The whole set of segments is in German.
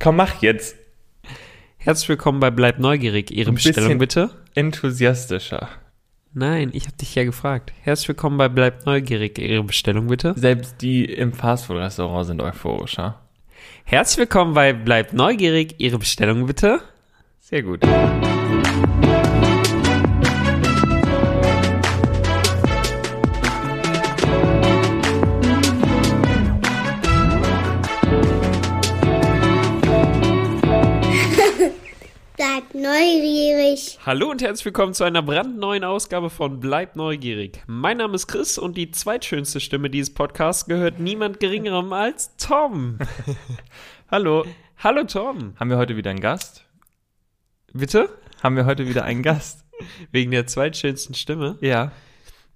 Komm, mach jetzt. Herzlich willkommen bei Bleib Neugierig. Ihre Ein Bestellung bitte? Enthusiastischer. Nein, ich habe dich ja gefragt. Herzlich willkommen bei Bleib Neugierig. Ihre Bestellung bitte? Selbst die im Fastfood-Restaurant sind euphorischer. Herzlich willkommen bei Bleib Neugierig. Ihre Bestellung bitte? Sehr gut. Neugierig. Hallo und herzlich willkommen zu einer brandneuen Ausgabe von Bleib Neugierig. Mein Name ist Chris und die zweitschönste Stimme dieses Podcasts gehört niemand geringerem als Tom. Hallo. Hallo Tom. Haben wir heute wieder einen Gast? Bitte? Haben wir heute wieder einen Gast? Wegen der zweitschönsten Stimme? Ja.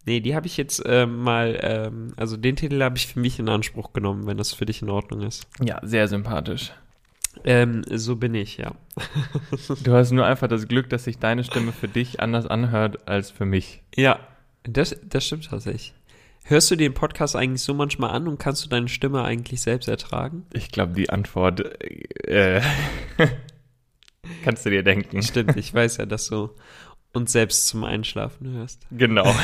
Nee, die habe ich jetzt ähm, mal, ähm, also den Titel habe ich für mich in Anspruch genommen, wenn das für dich in Ordnung ist. Ja, sehr sympathisch. Ähm, so bin ich, ja. Du hast nur einfach das Glück, dass sich deine Stimme für dich anders anhört als für mich. Ja, das, das stimmt tatsächlich. Hörst du den Podcast eigentlich so manchmal an und kannst du deine Stimme eigentlich selbst ertragen? Ich glaube, die Antwort äh, kannst du dir denken. Stimmt, ich weiß ja, dass du uns selbst zum Einschlafen hörst. Genau.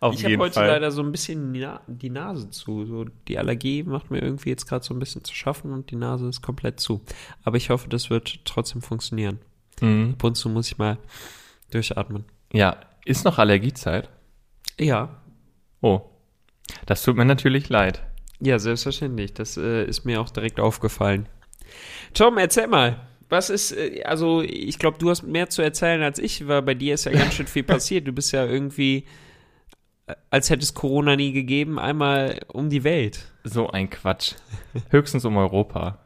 Auf ich habe heute Fall. leider so ein bisschen die, Na die Nase zu. So, die Allergie macht mir irgendwie jetzt gerade so ein bisschen zu schaffen und die Nase ist komplett zu. Aber ich hoffe, das wird trotzdem funktionieren. Mhm. Ab und zu muss ich mal durchatmen. Ja, ist noch Allergiezeit? Ja, Oh, das tut mir natürlich leid. ja, selbstverständlich. Das äh, ist mir auch direkt aufgefallen. Tom, erzähl mal. Was ist, äh, also ich glaube, du hast mehr zu erzählen als ich, weil bei dir ist ja ganz schön viel passiert. Du bist ja irgendwie, als hätte es Corona nie gegeben, einmal um die Welt. So ein Quatsch. Höchstens um Europa.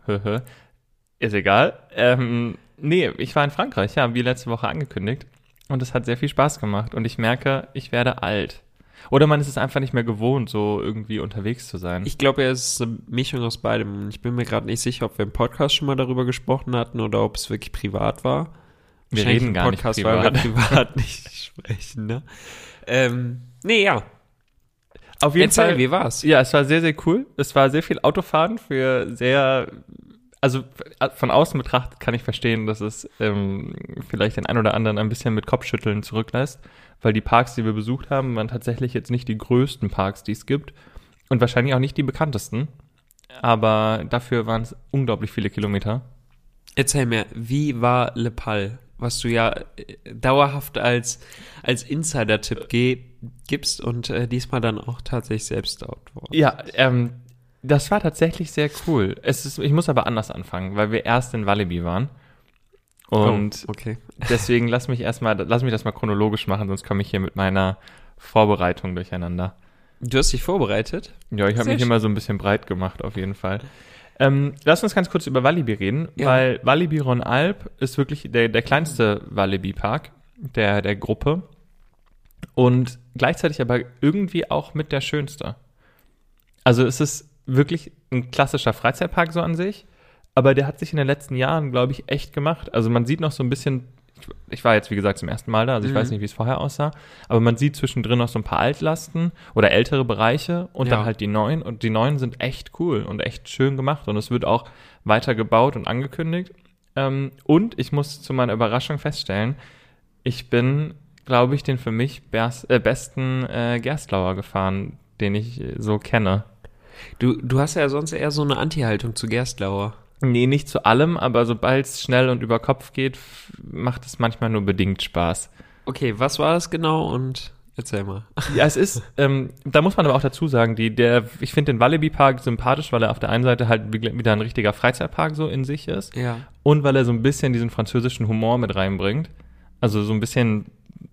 Ist egal. Ähm, nee, ich war in Frankreich, ja, wie letzte Woche angekündigt. Und es hat sehr viel Spaß gemacht. Und ich merke, ich werde alt. Oder man ist es einfach nicht mehr gewohnt, so irgendwie unterwegs zu sein. Ich glaube, es ist eine Mischung aus beidem. Und Ich bin mir gerade nicht sicher, ob wir im Podcast schon mal darüber gesprochen hatten oder ob es wirklich privat war. Wir reden im gar nicht Podcast, weil wir privat. privat nicht sprechen, ne? Ähm, nee, ja. Auf jeden Erzähl, Fall. wie war's? Ja, es war sehr, sehr cool. Es war sehr viel Autofahren für sehr, also von außen betrachtet kann ich verstehen, dass es ähm, vielleicht den einen oder anderen ein bisschen mit Kopfschütteln zurücklässt, weil die Parks, die wir besucht haben, waren tatsächlich jetzt nicht die größten Parks, die es gibt und wahrscheinlich auch nicht die bekanntesten. Aber dafür waren es unglaublich viele Kilometer. Erzähl mir, wie war Le Pal, was du ja äh, dauerhaft als, als Insider-Tipp gibst und äh, diesmal dann auch tatsächlich selbst war. Ja, ähm, das war tatsächlich sehr cool. Es ist, ich muss aber anders anfangen, weil wir erst in Walibi waren. Und oh, okay. Deswegen lass mich erstmal, lass mich das mal chronologisch machen, sonst komme ich hier mit meiner Vorbereitung durcheinander. Du hast dich vorbereitet? Ja, ich habe mich schön. immer so ein bisschen breit gemacht, auf jeden Fall. Ähm, lass uns ganz kurz über Walibi reden, Ja. weil Walibi Ron Alp ist wirklich der, der kleinste Walibi-Park der, der Gruppe und gleichzeitig aber irgendwie auch mit der schönste. Also es ist wirklich ein klassischer Freizeitpark so an sich, aber der hat sich in den letzten Jahren, glaube ich, echt gemacht. Also man sieht noch so ein bisschen, ich, ich war jetzt wie gesagt zum ersten Mal da, also ich Mhm. weiß nicht, wie es vorher aussah, aber man sieht zwischendrin noch so ein paar Altlasten oder ältere Bereiche und Ja. dann halt die neuen und die neuen sind echt cool und echt schön gemacht und es wird auch weiter gebaut und angekündigt. Ähm, und ich muss zu meiner Überraschung feststellen, ich bin, glaube ich, den für mich bers- äh, besten äh, Gerstlauer gefahren, den ich so kenne. Du, du hast ja sonst eher so eine Anti-Haltung zu Gerstlauer. Nee, nicht zu allem, aber sobald es schnell und über Kopf geht, macht es manchmal nur bedingt Spaß. Okay, was war das genau und erzähl mal. Ja, es ist, ähm, da muss man aber auch dazu sagen, die, der, ich finde den Walibi Park sympathisch, weil er auf der einen Seite halt wie- wieder ein richtiger Freizeitpark so in sich ist Ja. und weil er so ein bisschen diesen französischen Humor mit reinbringt. Also so ein bisschen,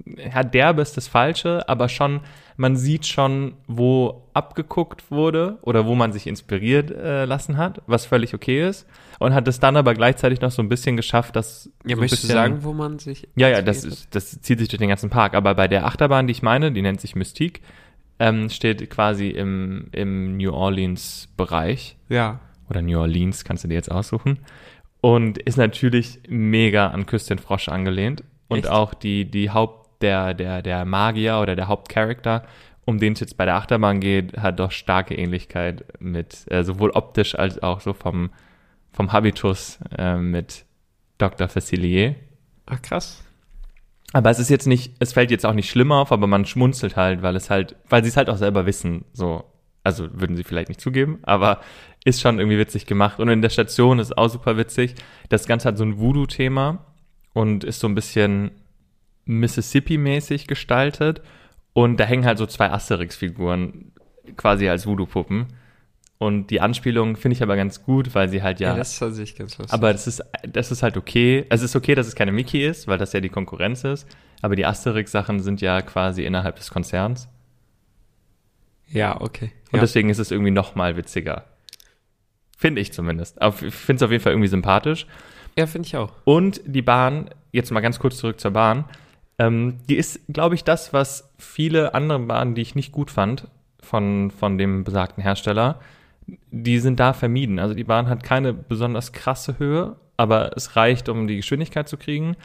ja, derbe ist das Falsche, aber schon, man sieht schon, wo abgeguckt wurde oder wo man sich inspiriert äh, lassen hat, was völlig okay ist. Und hat es dann aber gleichzeitig noch so ein bisschen geschafft, dass. Ja, so möchtest du bisschen- sagen, wo man sich. Ja, ja, das, ist, das zieht sich durch den ganzen Park. Aber bei der Achterbahn, die ich meine, die nennt sich Mystique, ähm, steht quasi im, im New Orleans-Bereich. Ja. Oder New Orleans, kannst du dir jetzt aussuchen. Und ist natürlich mega an Küstin Frosch angelehnt. Und Echt? auch die, die Haupt, der, der, der Magier oder der Hauptcharakter, um den es jetzt bei der Achterbahn geht, hat doch starke Ähnlichkeit mit, äh, sowohl optisch als auch so vom, vom Habitus äh, mit Dr. Facilier. Ach, krass. Aber es ist jetzt nicht, es fällt jetzt auch nicht schlimm auf, aber man schmunzelt halt, weil es halt, weil sie es halt auch selber wissen, so. Also würden sie vielleicht nicht zugeben, aber ist schon irgendwie witzig gemacht. Und in der Station ist auch super witzig. Das Ganze hat so ein Voodoo-Thema und ist so ein bisschen Mississippi-mäßig gestaltet. Und da hängen halt so zwei Asterix-Figuren quasi als Voodoo-Puppen. Und die Anspielung finde ich aber ganz gut, weil sie halt ja. Ja, das ist tatsächlich ganz lustig. aber das ist, das ist halt okay. Es ist okay, dass es keine Mickey ist, weil das ja die Konkurrenz ist. Aber die Asterix-Sachen sind ja quasi innerhalb des Konzerns. ja, okay. Und Ja. deswegen ist es irgendwie noch mal witziger. Finde ich zumindest. Aber ich finde es auf jeden Fall irgendwie sympathisch. ja, finde ich auch. Und die Bahn, jetzt mal ganz kurz zurück zur Bahn, ähm, die ist, glaube ich, das, was viele andere Bahnen, die ich nicht gut fand, von, von dem besagten Hersteller, die sind da vermieden. Also die Bahn hat keine besonders krasse Höhe, aber es reicht, um die Geschwindigkeit zu kriegen.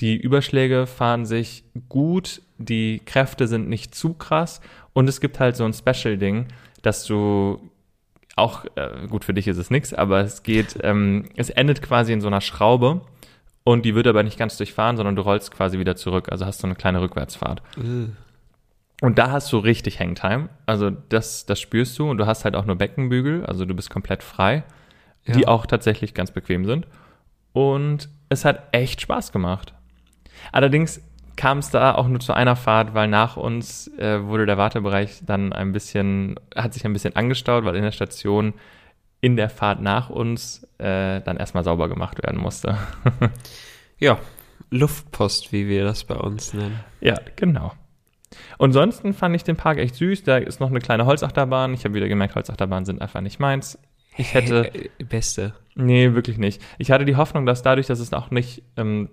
Die Überschläge fahren sich gut, die Kräfte sind nicht zu krass und es gibt halt so ein Special-Ding, dass du auch, äh, gut, für dich ist es nix, aber es geht, ähm, es endet quasi in so einer Schraube und die wird aber nicht ganz durchfahren, sondern du rollst quasi wieder zurück, also hast du eine kleine Rückwärtsfahrt. Und da hast du richtig Hangtime, also das, das spürst du und du hast halt auch nur Beckenbügel, also du bist komplett frei, die Ja. auch tatsächlich ganz bequem sind. Und es hat echt Spaß gemacht. Allerdings kam es da auch nur zu einer Fahrt, weil nach uns äh, wurde der Wartebereich dann ein bisschen, hat sich ein bisschen angestaut, weil in der Station in der Fahrt nach uns äh, dann erstmal sauber gemacht werden musste. Ja, Luftpost, wie wir das bei uns nennen. ja, genau. Und sonst fand ich den Park echt süß. Da ist noch eine kleine Holzachterbahn. Ich habe wieder gemerkt, Holzachterbahnen sind einfach nicht meins. Ich hätte, Äh, Beste. Nee, wirklich nicht. Ich hatte die Hoffnung, dass dadurch, dass es auch nicht, ähm,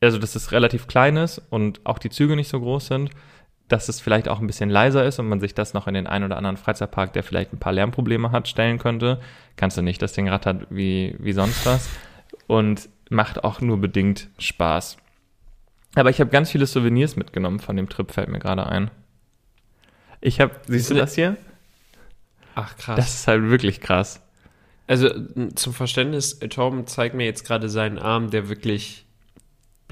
also dass es relativ klein ist und auch die Züge nicht so groß sind, dass es vielleicht auch ein bisschen leiser ist und man sich das noch in den einen oder anderen Freizeitpark, der vielleicht ein paar Lärmprobleme hat, stellen könnte. Kannst du nicht, das Ding rattert wie, wie sonst was und macht auch nur bedingt Spaß. Aber ich habe ganz viele Souvenirs mitgenommen von dem Trip, fällt mir gerade ein. Ich habe, siehst du das hier? Ach, krass. Das ist halt wirklich krass. Also zum Verständnis, Torben zeigt mir jetzt gerade seinen Arm, der wirklich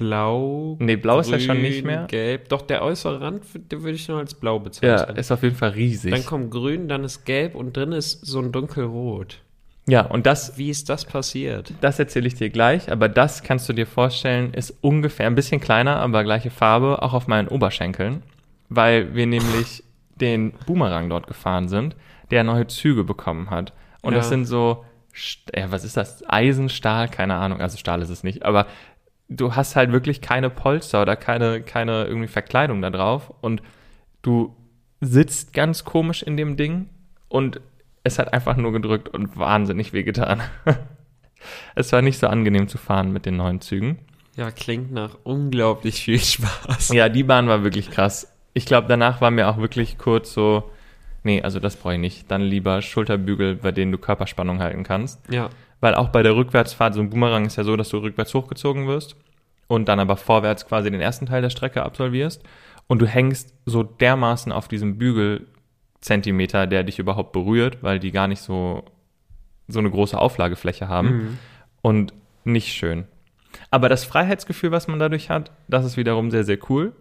blau. Nee, blau ist ja schon grün, nicht mehr. Gelb. Doch, der äußere Rand, würde ich nur als blau Ja, bezeichnen. ist auf jeden Fall riesig. dann kommt grün, dann ist gelb und drin ist so ein dunkelrot. Ja, und das, Wie ist das passiert? das erzähle ich dir gleich, aber das kannst du dir vorstellen, ist ungefähr ein bisschen kleiner, aber gleiche Farbe, auch auf meinen Oberschenkeln, weil wir nämlich den Boomerang dort gefahren sind, der neue Züge bekommen hat. Und Ja. das sind so, ja, was ist das? Eisen, Stahl, keine Ahnung, also Stahl ist es nicht, aber du hast halt wirklich keine Polster oder keine, keine irgendwie Verkleidung da drauf und du sitzt ganz komisch in dem Ding und es hat einfach nur gedrückt und wahnsinnig wehgetan. es war nicht so angenehm zu fahren mit den neuen Zügen. Ja, klingt nach unglaublich viel Spaß. Ja, die Bahn war wirklich krass. Ich glaube, danach war mir auch wirklich kurz so, nee, also das brauche ich nicht. Dann lieber Schulterbügel, bei denen du Körperspannung halten kannst. Ja. Weil auch bei der Rückwärtsfahrt, so ein Boomerang ist ja so, dass du rückwärts hochgezogen wirst und dann aber vorwärts quasi den ersten Teil der Strecke absolvierst und du hängst so dermaßen auf diesem Bügelzentimeter, der dich überhaupt berührt, weil die gar nicht so, so eine große Auflagefläche haben Mhm. und nicht schön. Aber das Freiheitsgefühl, was man dadurch hat, das ist wiederum sehr, sehr cool.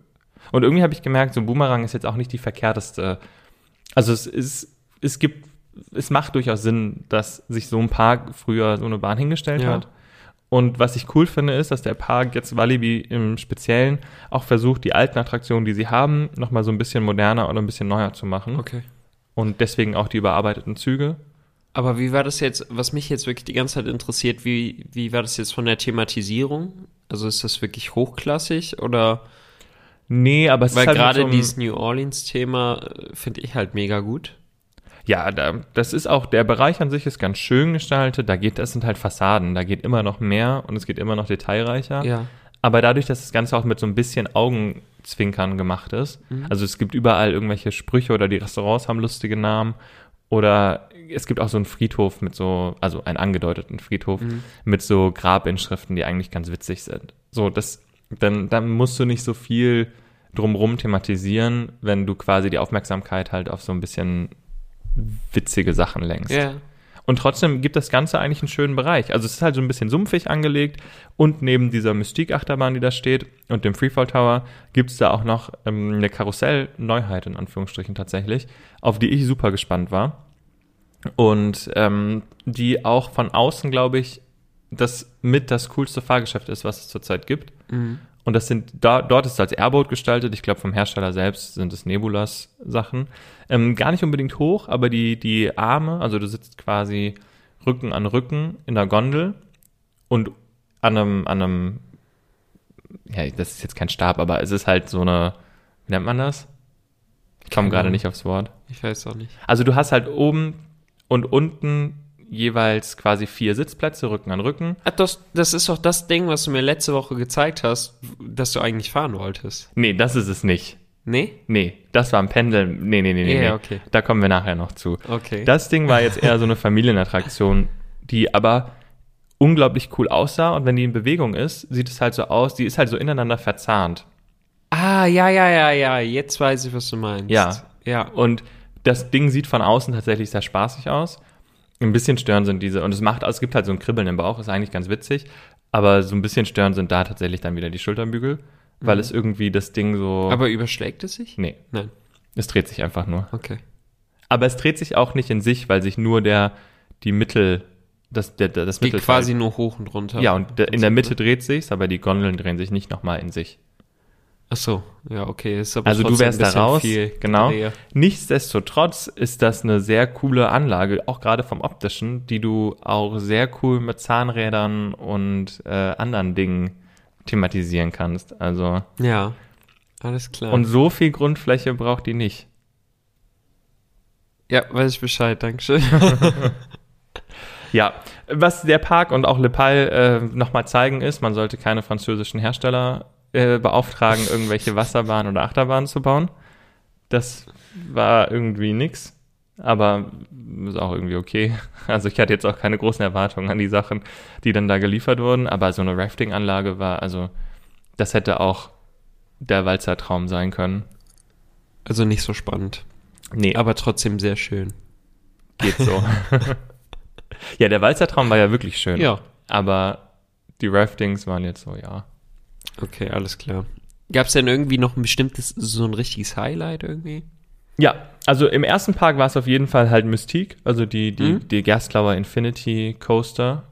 Und irgendwie habe ich gemerkt, so ein Boomerang ist jetzt auch nicht die verkehrteste. Also es ist, es gibt, es macht durchaus Sinn, dass sich so ein Park früher so eine Bahn hingestellt Ja. hat. Und was ich cool finde, ist, dass der Park jetzt Walibi im Speziellen auch versucht, die alten Attraktionen, die sie haben, nochmal so ein bisschen moderner oder ein bisschen neuer zu machen. Okay. Und deswegen auch die überarbeiteten Züge. Aber wie war das jetzt, was mich jetzt wirklich die ganze Zeit interessiert, wie, wie war das jetzt von der Thematisierung? Also ist das wirklich hochklassig oder? Nee, aber es Weil ist halt gerade so dieses New Orleans-Thema äh, finde ich halt mega gut. Ja, da, das ist auch, der Bereich an sich ist ganz schön gestaltet. Da geht, das sind halt Fassaden. Da geht immer noch mehr und es geht immer noch detailreicher. Ja. Aber dadurch, dass das Ganze auch mit so ein bisschen Augenzwinkern gemacht ist, also es gibt überall irgendwelche Sprüche oder die Restaurants haben lustige Namen oder es gibt auch so einen Friedhof mit so, also einen angedeuteten Friedhof mit so Grabinschriften, die eigentlich ganz witzig sind. So, das, dann, dann musst du nicht so viel drumrum thematisieren, wenn du quasi die Aufmerksamkeit halt auf so ein bisschen witzige Sachen lenkst. Ja. Und trotzdem gibt das Ganze eigentlich einen schönen Bereich. Also es ist halt so ein bisschen sumpfig angelegt und neben dieser Mystique-Achterbahn, die da steht und dem Freefall Tower, gibt es da auch noch ähm, eine Karussell-Neuheit in Anführungsstrichen tatsächlich, auf die ich super gespannt war. Und ähm, die auch von außen, glaube ich, das mit das coolste Fahrgeschäft ist, was es zurzeit gibt. Mhm. Und das sind, da, dort ist es als Airboat gestaltet. Ich glaube, vom Hersteller selbst sind es Nebulas-Sachen. Ähm, gar nicht unbedingt hoch, aber die, die Arme, also du sitzt quasi Rücken an Rücken in der Gondel und an einem, an einem, ja, das ist jetzt kein Stab, aber es ist halt so eine, wie nennt man das? Ich komme gerade nicht aufs Wort. Ich weiß auch nicht. Also du hast halt oben und unten jeweils quasi vier Sitzplätze, Rücken an Rücken. Ah, das, das ist doch das Ding, was du mir letzte Woche gezeigt hast, das du eigentlich fahren wolltest. Nee, das ist es nicht. Nee? Nee, das war ein Pendel. Nee, nee, nee, nee. Nee. okay. Da kommen wir nachher noch zu. Okay. Das Ding war jetzt eher so eine Familienattraktion, die aber unglaublich cool aussah und wenn die in Bewegung ist, sieht es halt so aus, die ist halt so ineinander verzahnt. ah, ja, ja, ja, ja. Jetzt weiß ich, was du meinst. Ja. Ja. Und das Ding sieht von außen tatsächlich sehr spaßig aus. Ein bisschen störend sind diese, und es macht, es gibt halt so ein Kribbeln im Bauch, ist eigentlich ganz witzig, aber so ein bisschen störend sind da tatsächlich dann wieder die Schulterbügel, weil es irgendwie das Ding so. Aber überschlägt es sich? nee, Nein. es dreht sich einfach nur. Okay. Aber es dreht sich auch nicht in sich, weil sich nur der, die Mittel, das, der, das Geht Mittelteil- quasi nur hoch und runter. Ja, und der, in der Mitte dreht sich's, aber die Gondeln drehen sich nicht nochmal in sich. Ach so, ja, okay. Ist aber Also du wärst da raus, genau. Dreher. Nichtsdestotrotz ist das eine sehr coole Anlage, auch gerade vom optischen, die du auch sehr cool mit Zahnrädern und äh, anderen Dingen thematisieren kannst. Also Ja, alles klar. und so viel Grundfläche braucht die nicht. ja, weiß ich Bescheid, Dankeschön. Ja, was der Park und auch Le Pal äh, nochmal zeigen ist, man sollte keine französischen Hersteller äh, beauftragen, irgendwelche Wasserbahnen oder Achterbahnen zu bauen. Das war irgendwie nix, aber ist auch irgendwie okay. Also ich hatte jetzt auch keine großen Erwartungen an die Sachen, die dann da geliefert wurden, aber so eine Rafting-Anlage war, also das hätte auch der Walzertraum sein können. Also nicht so spannend, Nee, aber trotzdem sehr schön. geht so. ja, der Walzertraum war ja wirklich schön. Ja. Aber die Raftings waren jetzt so, ja. Okay, alles klar. Gab es denn irgendwie noch ein bestimmtes, so ein richtiges Highlight irgendwie? Ja, also im ersten Park war es auf jeden Fall halt Mystique, also die, die, Mhm. die Gerstlauer Infinity Coaster.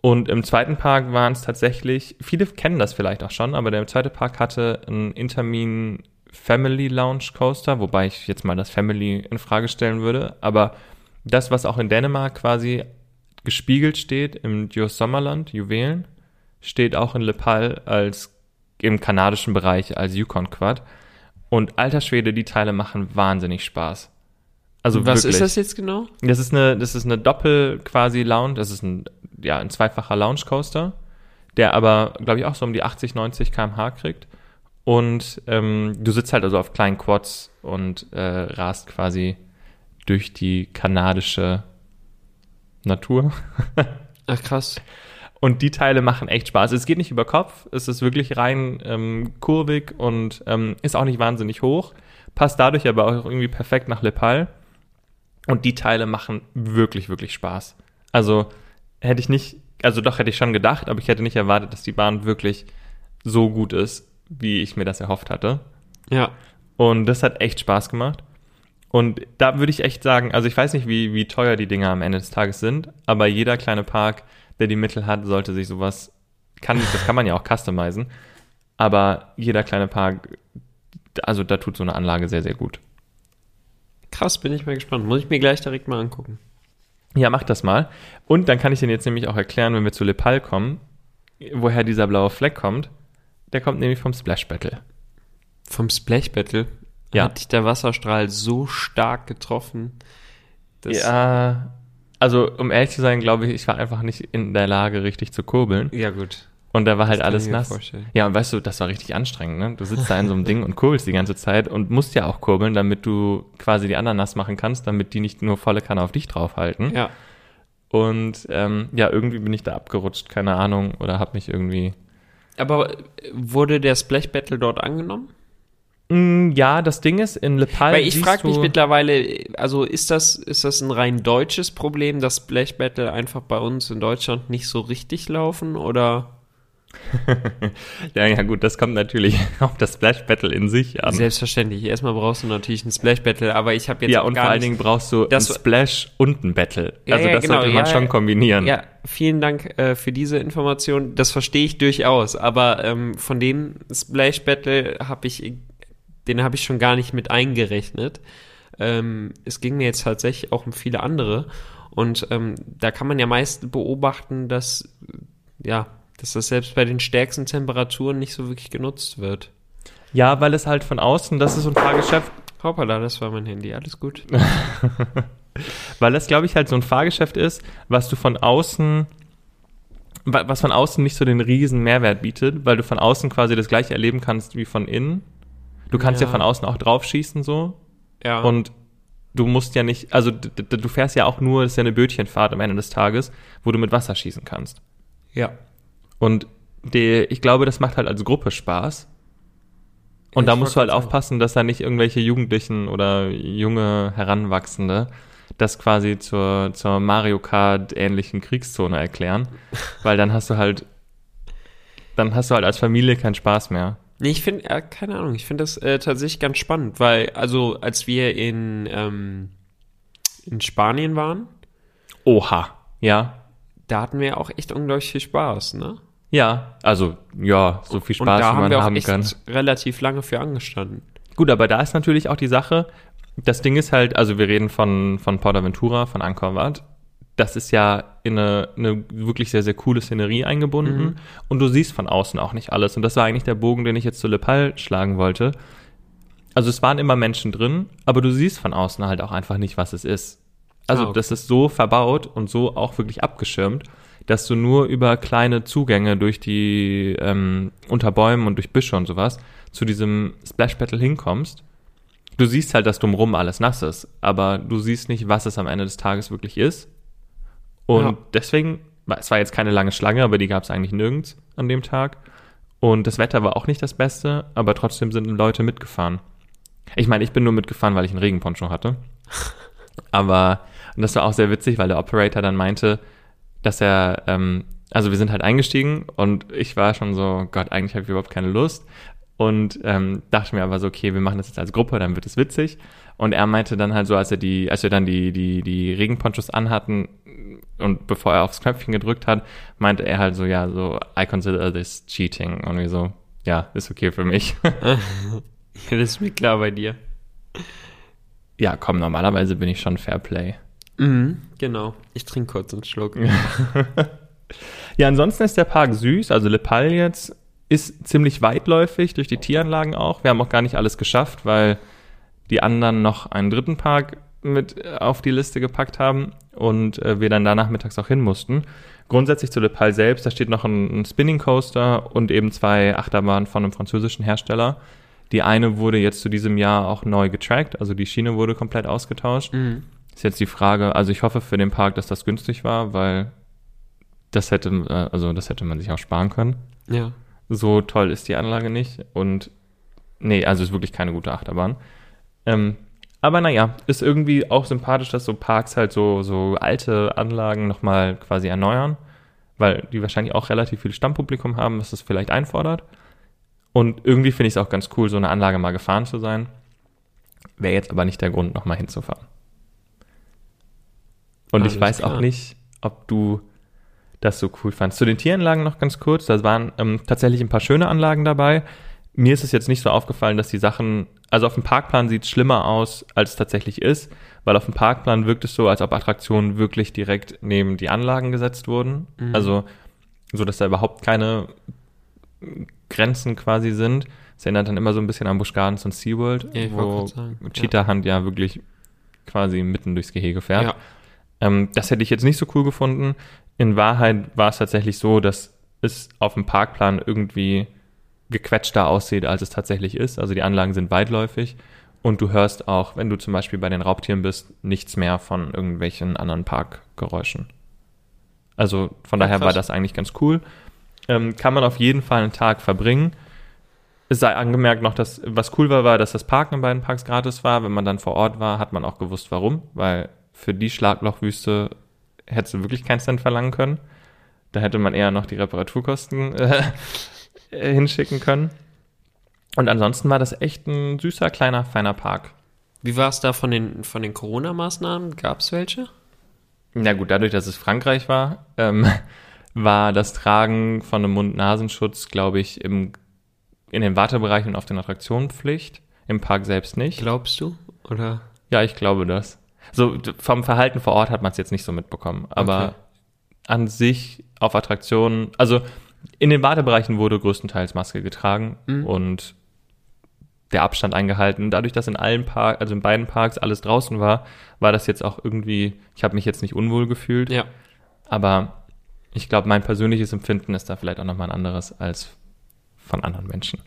Und im zweiten Park waren es tatsächlich, viele kennen das vielleicht auch schon, aber der zweite Park hatte einen Intermin Family Lounge Coaster, wobei ich jetzt mal das Family in Frage stellen würde. Aber das, was auch in Dänemark quasi gespiegelt steht im Dios Sommerland, Juwelen, steht auch in Le Pal als im kanadischen Bereich als Yukon Quad. Und alter Schwede, die Teile machen wahnsinnig Spaß. Also Was wirklich. ist das jetzt genau? Das ist eine, das ist eine Doppel quasi Lounge, das ist ein, ja, ein zweifacher Lounge Coaster, der aber, glaube ich, auch so um die 80, 90 km/h kriegt. Und ähm, du sitzt halt also auf kleinen Quads und äh, rast quasi durch die kanadische Natur. Ach krass. Und die Teile machen echt Spaß. Es geht nicht über Kopf, es ist wirklich rein ähm, kurvig und ähm, ist auch nicht wahnsinnig hoch. Passt dadurch aber auch irgendwie perfekt nach Lepal. Und die Teile machen wirklich, wirklich Spaß. Also hätte ich nicht, also doch hätte ich schon gedacht, aber ich hätte nicht erwartet, dass die Bahn wirklich so gut ist, wie ich mir das erhofft hatte. Ja. Und das hat echt Spaß gemacht. Und da würde ich echt sagen, also ich weiß nicht, wie, wie teuer die Dinger am Ende des Tages sind, aber jeder kleine Park, der die Mittel hat, sollte sich sowas, kann, das kann man ja auch customizen, aber jeder kleine Park, also da tut so eine Anlage sehr, sehr gut. Krass, bin ich mal gespannt. Muss ich mir gleich direkt mal angucken. Ja, mach das mal. Und dann kann ich dir jetzt nämlich auch erklären, wenn wir zu Lepal kommen, woher dieser blaue Fleck kommt. Der kommt nämlich vom Splash Battle. Vom Splash Battle Ja. hat dich der Wasserstrahl so stark getroffen. dass- ja, also um ehrlich zu sein, glaube ich, ich war einfach nicht in der Lage, richtig zu kurbeln. Ja, gut. Und da war halt alles nass. vorstellen. Ja, und weißt du, das war richtig anstrengend, ne? Du sitzt da in so einem Ding und kurbelst die ganze Zeit und musst ja auch kurbeln, damit du quasi die anderen nass machen kannst, damit die nicht nur volle Kanne auf dich draufhalten. Ja. Und ähm, ja, irgendwie bin ich da abgerutscht, keine Ahnung, oder hab mich irgendwie. Aber wurde der Splash Battle dort angenommen? Mm, Ja, das Ding ist, in Le Pal Weil ich frage mich mittlerweile, also ist das, ist das ein rein deutsches Problem, dass Splash Battle einfach bei uns in Deutschland nicht so richtig laufen oder Ja, ja, gut, das kommt natürlich auf das Splash Battle in sich an. selbstverständlich. Erstmal brauchst du natürlich ein Splash Battle, aber ich habe jetzt ja, und vor allen Dingen brauchst du Das- ein Splash und ein Battle. Ja, also ja, das genau, sollte man schon kombinieren. Ja, vielen Dank äh, für diese Information. Das verstehe ich durchaus, aber ähm, von den Splash Battle habe ich, den habe ich schon gar nicht mit eingerechnet. Ähm, es ging mir jetzt tatsächlich auch um viele andere und ähm, da kann man ja meist beobachten, dass ja, dass das selbst bei den stärksten Temperaturen nicht so wirklich genutzt wird. Ja, weil es halt von außen, das ist so ein Fahrgeschäft, Hoppala, das war mein Handy, alles gut. weil das, glaube ich, halt so ein Fahrgeschäft ist, was du von außen, wa- was von außen nicht so den riesen Mehrwert bietet, weil du von außen quasi das gleiche erleben kannst wie von innen. Du kannst ja, Ja. von außen auch draufschießen so Ja, und du musst ja nicht, also du fährst ja auch nur, das ist ja eine Bötchenfahrt am Ende des Tages, wo du mit Wasser schießen kannst. ja. Und die, ich glaube, das macht halt als Gruppe Spaß. Und Ich da musst du halt aufpassen, dass da nicht irgendwelche Jugendlichen oder junge Heranwachsende das quasi zur, zur Mario Kart ähnlichen Kriegszone erklären. Weil dann hast du halt, dann hast du halt als Familie keinen Spaß mehr. Nee, ich finde, äh, keine Ahnung, ich finde das äh, tatsächlich ganz spannend, weil, also, als wir in, ähm, in Spanien waren, Oha. Ja. da hatten wir auch echt unglaublich viel Spaß, ne? Ja. Also, ja, so viel Und Spaß, da wie haben man wir auch haben echt kann. relativ lange für angestanden. Gut, aber da ist natürlich auch die Sache, das Ding ist halt, also wir reden von, von Portaventura, von Angkor Wat. Das ist ja in eine, eine wirklich sehr, sehr coole Szenerie eingebunden Mhm. und du siehst von außen auch nicht alles. Und das war eigentlich der Bogen, den ich jetzt zu Le Pal schlagen wollte. Also es waren immer Menschen drin, aber du siehst von außen halt auch einfach nicht, was es ist. Also Ah, okay. das ist so verbaut und so auch wirklich abgeschirmt, dass du nur über kleine Zugänge durch die, ähm, unter Bäumen und durch Büsche und sowas zu diesem Splash Battle hinkommst. Du siehst halt, dass drumrum alles nass ist, aber du siehst nicht, was es am Ende des Tages wirklich ist. Und Ja. deswegen, es war jetzt keine lange Schlange, aber die gab es eigentlich nirgends an dem Tag. Und das Wetter war auch nicht das Beste, aber trotzdem sind Leute mitgefahren. Ich meine, ich bin nur mitgefahren, weil ich einen Regenponcho hatte. Aber und das war auch sehr witzig, weil der Operator dann meinte, dass er, ähm, also wir sind halt eingestiegen und ich war schon so, Gott, eigentlich habe ich überhaupt keine Lust. Und ähm, dachte mir aber so, okay, wir machen das jetzt als Gruppe, dann wird es witzig. Und er meinte dann halt so, als er die, als wir dann die, die, die Regenponchos anhatten und bevor er aufs Knöpfchen gedrückt hat, meinte er halt so, ja, so, I consider this cheating. Und wir so, ja, ist okay für mich. Das ist mir klar bei dir. ja, komm, normalerweise bin ich schon Fairplay. Mhm, genau. Ich trinke kurz einen Schluck. Ja, ansonsten ist der Park süß. Also Le Pal jetzt ist ziemlich weitläufig durch die Tieranlagen auch. Wir haben auch gar nicht alles geschafft, weil die anderen noch einen dritten Park mit auf die Liste gepackt haben und äh, wir dann da nachmittags auch hin mussten. Grundsätzlich zu Le Pal selbst, da steht noch ein, ein Spinning Coaster und eben zwei Achterbahnen von einem französischen Hersteller. Die eine wurde jetzt zu diesem Jahr auch neu getrackt, also die Schiene wurde komplett ausgetauscht. Mhm. Ist jetzt die Frage, also ich hoffe für den Park, dass das günstig war, weil das hätte, äh, also das hätte man sich auch sparen können. Ja. So toll ist die Anlage nicht und nee, also ist wirklich keine gute Achterbahn. Ähm, aber naja, ist irgendwie auch sympathisch, dass so Parks halt so, so alte Anlagen nochmal quasi erneuern, weil die wahrscheinlich auch relativ viel Stammpublikum haben, was das vielleicht einfordert. Und irgendwie finde ich es auch ganz cool, so eine Anlage mal gefahren zu sein. Wäre jetzt aber nicht der Grund, nochmal hinzufahren. Und ich Alles weiß klar. auch nicht, ob du das so cool fandst. Zu den Tieranlagen noch ganz kurz. Da waren ähm, tatsächlich ein paar schöne Anlagen dabei. Mir ist es jetzt nicht so aufgefallen, dass die Sachen, also auf dem Parkplan sieht es schlimmer aus, als es tatsächlich ist, weil auf dem Parkplan wirkt es so, als ob Attraktionen wirklich direkt neben die Anlagen gesetzt wurden. Mhm. Also so, dass da überhaupt keine Grenzen quasi sind. Es erinnert dann immer so ein bisschen an Busch Gardens und SeaWorld, Ja, wo sagen, ja. Cheetah Hand ja wirklich quasi mitten durchs Gehege fährt. Ja. Ähm, das hätte ich jetzt nicht so cool gefunden. In Wahrheit war es tatsächlich so, dass es auf dem Parkplan irgendwie gequetschter aussieht, als es tatsächlich ist. Also die Anlagen sind weitläufig und du hörst auch, wenn du zum Beispiel bei den Raubtieren bist, nichts mehr von irgendwelchen anderen Parkgeräuschen. Also von Ja, daher krass. war das eigentlich ganz cool. Ähm, kann man auf jeden Fall einen Tag verbringen. Es sei angemerkt noch, dass was cool war, war, dass das Parken in beiden Parks gratis war. Wenn man dann vor Ort war, hat man auch gewusst, warum. Weil für die Schlaglochwüste hättest du wirklich keinen Cent verlangen können. Da hätte man eher noch die Reparaturkosten äh, hinschicken können. Und ansonsten war das echt ein süßer, kleiner, feiner Park. Wie war es da von den, von den Corona-Maßnahmen? Gab es welche? Ja gut, dadurch, dass es Frankreich war, ähm, war das Tragen von einem Mund-Nasenschutz, glaube ich, im, in den Wartebereichen und auf den Attraktionen Pflicht. Im Park selbst nicht. Glaubst du? Oder? Ja, ich glaube das. So vom Verhalten vor Ort hat man es jetzt nicht so mitbekommen, aber Okay. an sich auf Attraktionen, also in den Wartebereichen wurde größtenteils Maske getragen Mhm. und der Abstand eingehalten. Dadurch, dass in allen Park, also in beiden Parks alles draußen war, war das jetzt auch irgendwie, ich habe mich jetzt nicht unwohl gefühlt, Ja. aber ich glaube, mein persönliches Empfinden ist da vielleicht auch nochmal ein anderes als von anderen Menschen.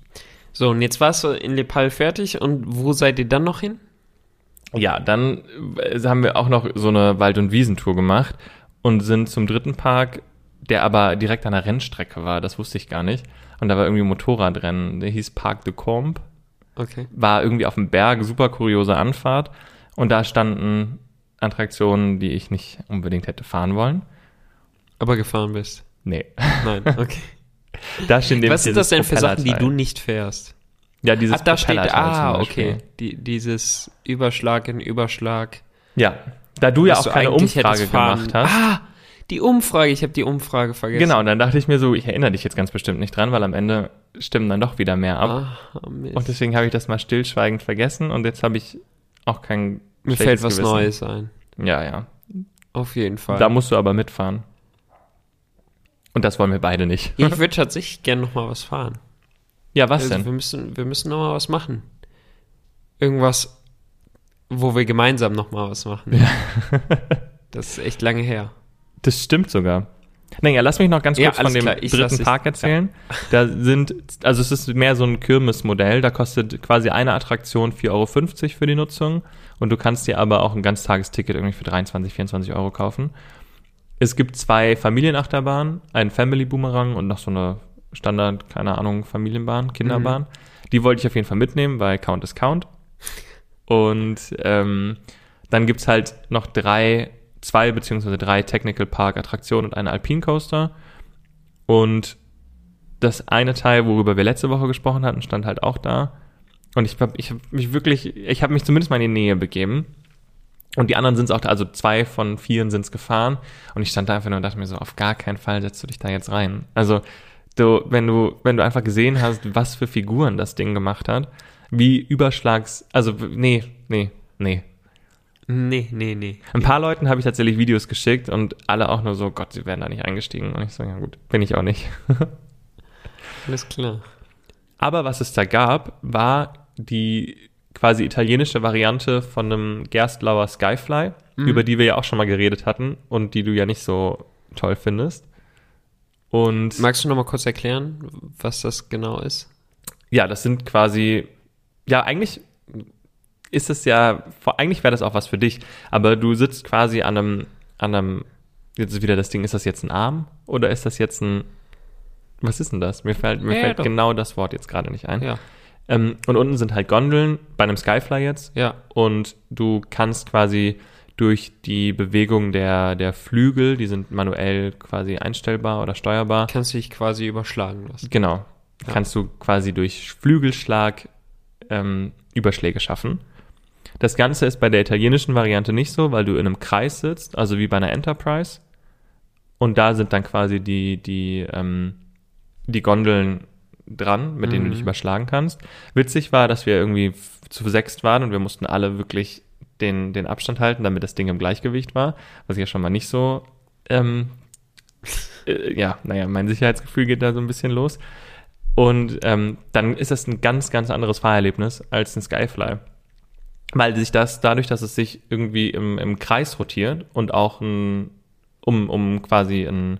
So, und jetzt warst du in Lepal fertig und wo seid ihr dann noch hin? Ja, dann äh, haben wir auch noch so eine Wald- und Wiesentour gemacht und sind zum dritten Park, der aber direkt an der Rennstrecke war. Das wusste ich gar nicht. Und da war irgendwie ein Motorradrennen. Der hieß Parc de Combe. Okay. War irgendwie auf dem Berg, super kuriose Anfahrt. Und da standen Attraktionen, die ich nicht unbedingt hätte fahren wollen. Aber gefahren bist. Nee. Nein, okay. Da steht Was sind das denn für Sachen, die du nicht fährst? Ja, dieses Ach, da steht, ah, okay. Die, dieses Überschlag in Überschlag. Ja, da du ja auch keine eigentlich Umfrage gemacht hast. Ah, die Umfrage. Ich habe die Umfrage vergessen. Genau, und dann dachte ich mir so, ich erinnere dich jetzt ganz bestimmt nicht dran, weil am Ende stimmen dann doch wieder mehr ab. Mist. Und deswegen habe ich das mal stillschweigend vergessen und jetzt habe ich auch kein Mir fällt was Gewissen. Neues ein. Ja, ja. Auf jeden Fall. Da musst du aber mitfahren. Und das wollen wir beide nicht. ich würde tatsächlich gerne noch mal was fahren. Ja, was Also, denn? wir müssen, wir müssen noch mal was machen. Irgendwas, wo wir gemeinsam noch mal was machen. das ist echt lange her. Das stimmt sogar. Naja, lass mich noch ganz Ja, kurz von alles dem klar, dritten Park erzählen. Da sind, also es ist mehr so ein Kirmesmodell, da kostet quasi eine Attraktion 4,50 Euro für die Nutzung und du kannst dir aber auch ein Ganztagesticket irgendwie für 23, 24 Euro kaufen. Es gibt zwei Familienachterbahnen, einen Family Boomerang und noch so eine Standard, keine Ahnung, Familienbahn, Kinderbahn. Die wollte ich auf jeden Fall mitnehmen, weil Count ist Count. Und ähm, dann gibt's halt noch drei, zwei beziehungsweise drei Technical Park Attraktionen und einen Alpine Coaster. Und das eine Teil, worüber wir letzte Woche gesprochen hatten, stand halt auch da. Und ich habe ich hab mich wirklich, ich habe mich zumindest mal in die Nähe begeben. Und die anderen sind es auch, da, also zwei von vieren sind es gefahren. Und ich stand da einfach nur und dachte mir so, auf gar keinen Fall setzt du dich da jetzt rein. Also, du, wenn du, wenn du einfach gesehen hast, was für Figuren das Ding gemacht hat, wie Überschlags, also, nee, nee, nee. Nee, nee, nee. Ein paar Leuten habe ich tatsächlich Videos geschickt und alle auch nur so, Gott, sie wären da nicht eingestiegen. Und ich so, ja gut, bin ich auch nicht. Alles klar. Aber was es da gab, war die quasi italienische Variante von einem Gerstlauer Skyfly, über die wir ja auch schon mal geredet hatten und die du ja nicht so toll findest. Und Magst du noch mal kurz erklären, was das genau ist? ja, das sind quasi, ja, eigentlich ist es ja, eigentlich wäre das auch was für dich, aber du sitzt quasi an einem, an einem, jetzt ist wieder das Ding, ist das jetzt ein Arm oder ist das jetzt ein, was ist denn das? Mir fällt, mir Ja, fällt doch. genau das Wort jetzt gerade nicht ein. Ja. Ähm, und unten sind halt Gondeln, bei einem Skyfly jetzt, Ja. und du kannst quasi durch die Bewegung der, der Flügel, die sind manuell quasi einstellbar oder steuerbar, Kannst du dich quasi überschlagen lassen. Genau. Ja. Kannst du quasi durch Flügelschlag ähm, Überschläge schaffen. Das Ganze ist bei der italienischen Variante nicht so, weil du in einem Kreis sitzt, also wie bei einer Enterprise. Und da sind dann quasi die, die, ähm, die Gondeln dran, mit denen du Mhm. dich überschlagen kannst. Witzig war, dass wir irgendwie zu sechst waren und wir mussten alle wirklich den, den Abstand halten, damit das Ding im Gleichgewicht war, was ja schon mal nicht so, ähm, äh, ja, naja, mein Sicherheitsgefühl geht da so ein bisschen los. Und ähm, dann ist das ein ganz, ganz anderes Fahrerlebnis als ein Skyfly. Weil sich das, dadurch, dass es sich irgendwie im, im Kreis rotiert und auch ein, um, um quasi ein,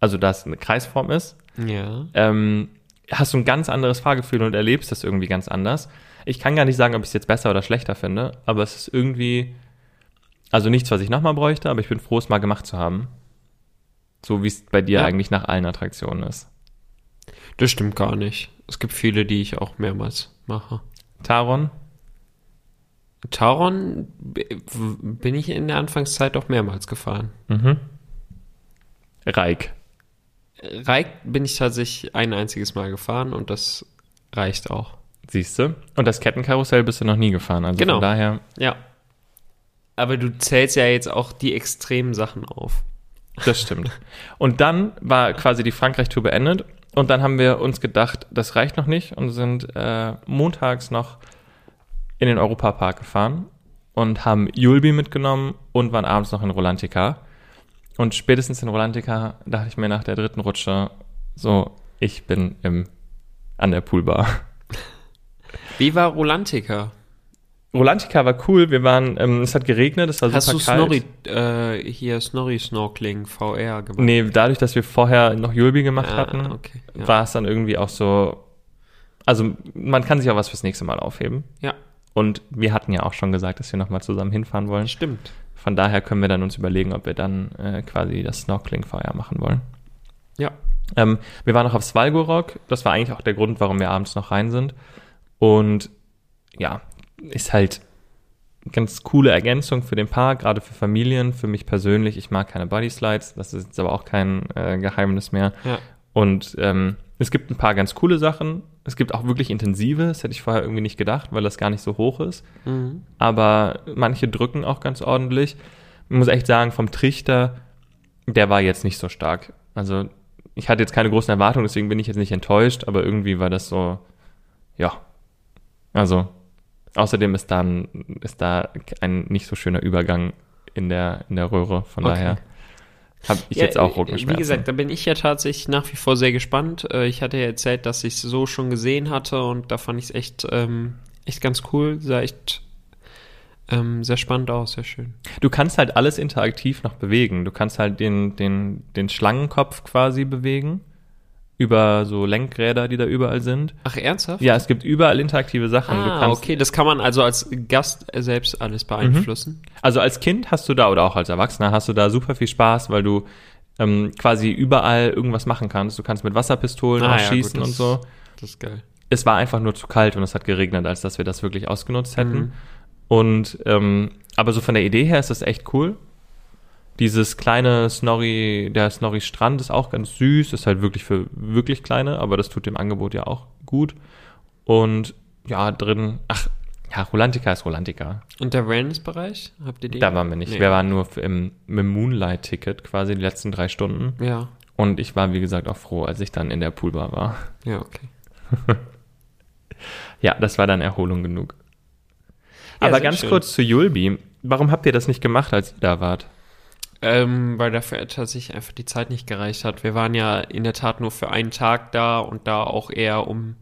also dass eine Kreisform ist, Ja. ähm, hast du ein ganz anderes Fahrgefühl und erlebst das irgendwie ganz anders. Ich kann gar nicht sagen, ob ich es jetzt besser oder schlechter finde, aber es ist irgendwie, also nichts, was ich nochmal bräuchte, aber ich bin froh, es mal gemacht zu haben. So wie es bei dir Ja. eigentlich nach allen Attraktionen ist. Das stimmt gar nicht. Es gibt viele, die ich auch mehrmals mache. Taron? W- bin ich in der Anfangszeit auch mehrmals gefahren. Mhm. Reik. Reik bin ich tatsächlich ein einziges Mal gefahren und das reicht auch. Siehst du? Und das Kettenkarussell bist du noch nie gefahren. Also Genau. von daher, Ja. Aber du zählst ja jetzt auch die extremen Sachen auf. das stimmt. Und dann war quasi die Frankreich-Tour beendet. Und dann haben wir uns gedacht, das reicht noch nicht und sind äh, montags noch in den Europapark gefahren und haben Julbi mitgenommen und waren abends noch in Rolantica. Und spätestens in Rolantica dachte ich mir nach der dritten Rutsche, so, ich bin im, an der Poolbar. Wie war Rolantica? Rolantica war cool, wir waren, ähm, es hat geregnet, es war Hast super du kalt. Snorri, äh, hier Snorri Snorkeling VR gemacht? Nee, dadurch, dass wir vorher noch Julbi gemacht Ah, hatten, okay. Ja. war es dann irgendwie auch so, also man kann sich auch was fürs nächste Mal aufheben. ja, Und wir hatten ja auch schon gesagt, dass wir nochmal zusammen hinfahren wollen. stimmt. Von daher können wir dann uns überlegen, ob wir dann äh, quasi das Snorkeling VR machen wollen. Ja. Ähm, wir waren noch auf Svalgorok. Das war eigentlich auch der Grund, warum wir abends noch rein sind. Und ja, ist halt ganz coole Ergänzung für den Park, gerade für Familien. Für mich persönlich, ich mag keine Body Slides. Das ist jetzt aber auch kein äh, Geheimnis mehr. Ja. Und ähm, es gibt ein paar ganz coole Sachen. Es gibt auch wirklich intensive. Das hätte ich vorher irgendwie nicht gedacht, weil das gar nicht so hoch ist. Mhm. Aber manche drücken auch ganz ordentlich. Ich muss echt sagen, vom Trichter, der war jetzt nicht so stark. Also ich hatte jetzt keine großen Erwartungen, deswegen bin ich jetzt nicht enttäuscht, aber irgendwie war das so, ja. Also, außerdem ist da ein, ist da ein nicht so schöner Übergang in der, in der Röhre. Von Okay. daher habe ich Ja, jetzt auch äh, Rückenschmerzen. Wie gesagt, da bin ich ja tatsächlich nach wie vor sehr gespannt. Äh, Ich hatte ja erzählt, dass ich es so schon gesehen hatte und da fand ich es echt, ähm, echt ganz cool. Sah echt ähm, sehr spannend aus, sehr schön. Du kannst halt alles interaktiv noch bewegen. Du kannst halt den, den, den Schlangenkopf quasi bewegen. Über so Lenkräder, die da überall sind. Ach, ernsthaft? Ja, es gibt überall interaktive Sachen. Ah, okay, das kann man also als Gast selbst alles beeinflussen. Also als Kind hast du da oder auch als Erwachsener hast du da super viel Spaß, weil du ähm, quasi überall irgendwas machen kannst. Du kannst mit Wasserpistolen Ah, auch ja, schießen gut, und so. Das ist geil. Es war einfach nur zu kalt und es hat geregnet, als dass wir das wirklich ausgenutzt hätten. Mhm. Und ähm, aber so von der Idee her ist das echt cool. Dieses kleine Snorri, der Snorri Strand ist auch ganz süß, ist halt wirklich für wirklich kleine, aber das tut dem Angebot ja auch gut. Und ja, drin, ach, ja, Rolantica ist Rolantica. Und der Wellness-Bereich? Habt ihr den? Da waren wir nicht. Nee. Wir waren nur im, dem Moonlight-Ticket quasi die letzten drei Stunden. Ja, Und ich war, wie gesagt, auch froh, als ich dann in der Poolbar war. ja, okay. Ja, das war dann Erholung genug. Ja, Aber ganz schön. kurz zu Julbi. Warum habt ihr das nicht gemacht, als ihr da wart? Ähm, weil dafür tatsächlich einfach die Zeit nicht gereicht hat. Wir waren ja in der Tat nur für einen Tag da und da auch eher um,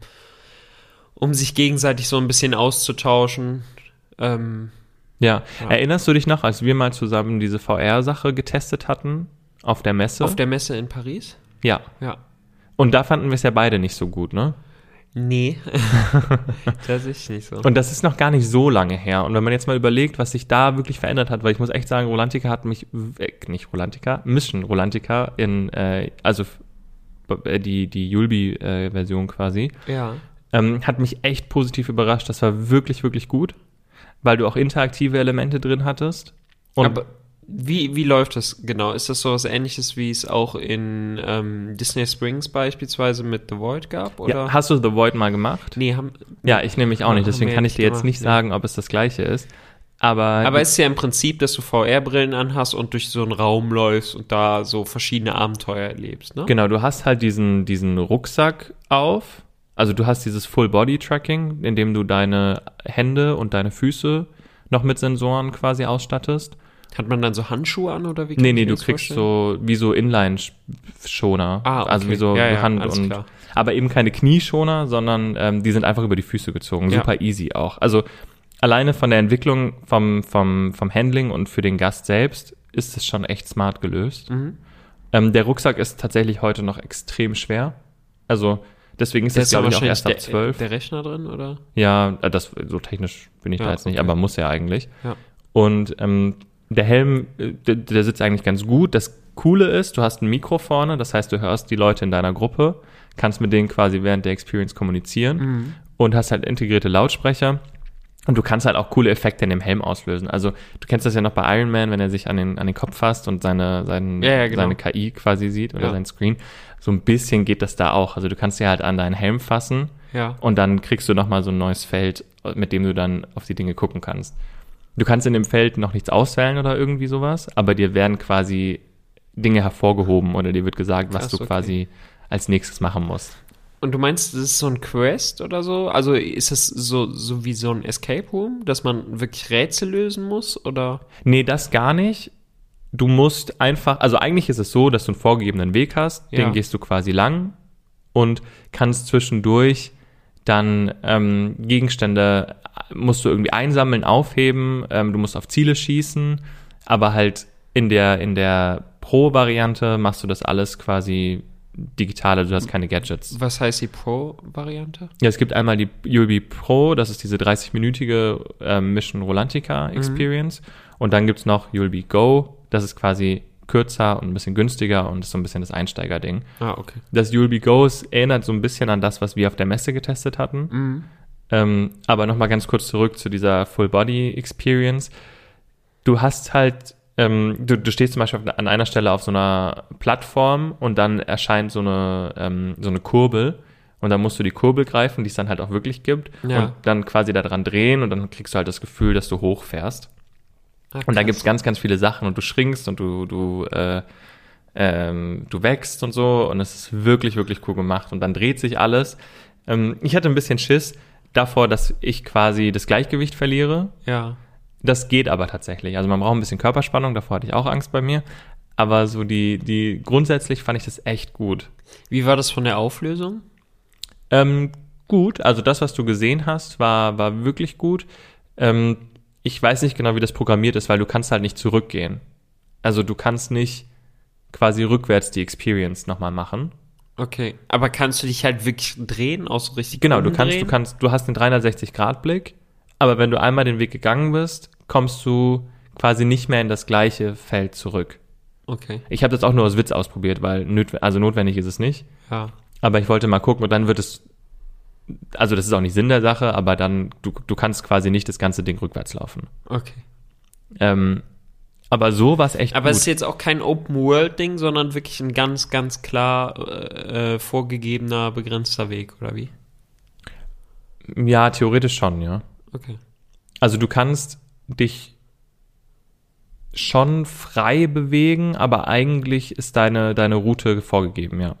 um sich gegenseitig so ein bisschen auszutauschen. Ähm, Ja. Ja. Erinnerst du dich noch, als wir mal zusammen diese VR-Sache getestet hatten auf der Messe? Auf der Messe in Paris? ja. Ja. Und da fanden wir es ja beide nicht so gut, ne? Nee. tatsächlich nicht so. Und das ist noch gar nicht so lange her. Und wenn man jetzt mal überlegt, was sich da wirklich verändert hat, weil ich muss echt sagen, Rolantica hat mich, weg, nicht Rolantica, Mission Rolantica in, äh, also äh, die, die Julbi-Version quasi, ja. ähm, hat mich echt positiv überrascht. Das war wirklich, wirklich gut, weil du auch interaktive Elemente drin hattest. Und Aber wie, wie läuft das genau? Ist das so was ähnliches, wie es auch in ähm, Disney Springs beispielsweise mit The Void gab? Oder? ja, hast du The Void mal gemacht? nee, haben, Ja, ich nehme mich auch nicht, deswegen kann ich dir jetzt nicht nee. sagen, ob es das gleiche ist. Aber, Aber es ist ja im Prinzip, dass du VR-Brillen anhast und durch so einen Raum läufst und da so verschiedene Abenteuer erlebst, ne? Genau, du hast halt diesen, diesen Rucksack auf. Also du hast dieses Full-Body-Tracking, in dem du deine Hände und deine Füße noch mit Sensoren quasi ausstattest. Hat man dann so Handschuhe an oder wie? Nee, nee, du kriegst vorstellen? so wie so Inline-Schoner. Ah, okay. Also wie so Ja, ja, Hand und. klar. Aber eben keine Knieschoner, sondern ähm, die sind einfach über die Füße gezogen. Ja. Super easy auch. Also alleine von der Entwicklung vom, vom, vom Handling und für den Gast selbst ist es schon echt smart gelöst. Mhm. Ähm, der Rucksack ist tatsächlich heute noch extrem schwer. Also deswegen ist Da das, glaube ich, auch erst ab der, 12. der Rechner drin, oder? Ja, äh, das so technisch bin ich Ja, da jetzt nicht, okay. aber muss ja eigentlich. Ja. Und ähm, der Helm, äh, der, der sitzt eigentlich ganz gut. Das Coole ist, du hast ein Mikro vorne, das heißt, du hörst die Leute in deiner Gruppe, kannst mit denen quasi während der Experience kommunizieren Mhm. und hast halt integrierte Lautsprecher. Und du kannst halt auch coole Effekte in dem Helm auslösen. Also du kennst das ja noch bei Iron Man, wenn er sich an den, an den Kopf fasst und seine, seinen, Ja, ja, genau. seine KI quasi sieht oder Ja. sein Screen. So ein bisschen geht das da auch. Also du kannst dir halt an deinen Helm fassen Ja. und dann kriegst du nochmal so ein neues Feld, mit dem du dann auf die Dinge gucken kannst. Du kannst in dem Feld noch nichts auswählen oder irgendwie sowas, aber dir werden quasi Dinge hervorgehoben oder dir wird gesagt, was Krass, du okay. quasi als nächstes machen musst. Und du meinst, das ist so ein Quest oder so? Also ist es so, so wie so ein Escape Room, dass man wirklich Rätsel lösen muss? Oder? Nee, das gar nicht. Du musst einfach, also eigentlich ist es so, dass du einen vorgegebenen Weg hast, Ja. den gehst du quasi lang und kannst zwischendurch dann ähm, Gegenstände musst du irgendwie einsammeln, aufheben, ähm, du musst auf Ziele schießen, aber halt in der, in der Pro-Variante machst du das alles quasi digital, also du hast keine Gadgets. Was heißt die Pro-Variante? Ja, es gibt einmal die ULB Pro, das ist diese 30-minütige ähm, Mission Rolantica Experience. Und dann gibt's noch ULB Go, das ist quasi kürzer und ein bisschen günstiger und ist so ein bisschen das Einsteigerding. Ah, okay. Das ULB Go erinnert so ein bisschen an das, was wir auf der Messe getestet hatten. Mhm. Ähm, aber nochmal ganz kurz zurück zu dieser Full Body Experience. Du hast halt, ähm, du, du stehst zum Beispiel an einer Stelle auf so einer Plattform und dann erscheint so eine, ähm, so eine Kurbel und dann musst du die Kurbel greifen, die es dann halt auch wirklich gibt Ja. und dann quasi daran drehen und dann kriegst du halt das Gefühl, dass du hochfährst. Ah, Und da krass. gibt's ganz, ganz viele Sachen und du schrinkst und du, du, äh, ähm, du wächst und so und es ist wirklich, wirklich cool gemacht und dann dreht sich alles. Ähm, ich hatte ein bisschen Schiss davor, dass ich quasi das Gleichgewicht verliere. Ja. Das geht aber tatsächlich. Also man braucht ein bisschen Körperspannung, davor hatte ich auch Angst bei mir. Aber so die, die, grundsätzlich fand ich das echt gut. Wie war das von der Auflösung? Ähm, gut, also das, was du gesehen hast, war, war wirklich gut. Ähm, ich weiß nicht genau, wie das programmiert ist, weil du kannst halt nicht zurückgehen. Also du kannst nicht quasi rückwärts die Experience nochmal machen. Okay. Aber kannst du dich halt wirklich drehen, auch so richtig Genau, du kannst, du kannst, du hast einen 360-Grad-Blick, aber wenn du einmal den Weg gegangen bist, kommst du quasi nicht mehr in das gleiche Feld zurück. Okay. Ich habe das auch nur aus Witz ausprobiert, weil also notwendig ist es nicht. Ja. Aber ich wollte mal gucken und dann wird es, also das ist auch nicht Sinn der Sache, aber dann, du, du kannst quasi nicht das ganze Ding rückwärts laufen. Okay. Ähm, aber so war es echt Aber gut. es ist jetzt auch kein Open-World-Ding, sondern wirklich ein ganz, ganz klar äh, äh, vorgegebener, begrenzter Weg, oder wie? ja, theoretisch schon, ja. Okay. Also du kannst dich schon frei bewegen, aber eigentlich ist deine, deine Route vorgegeben, ja.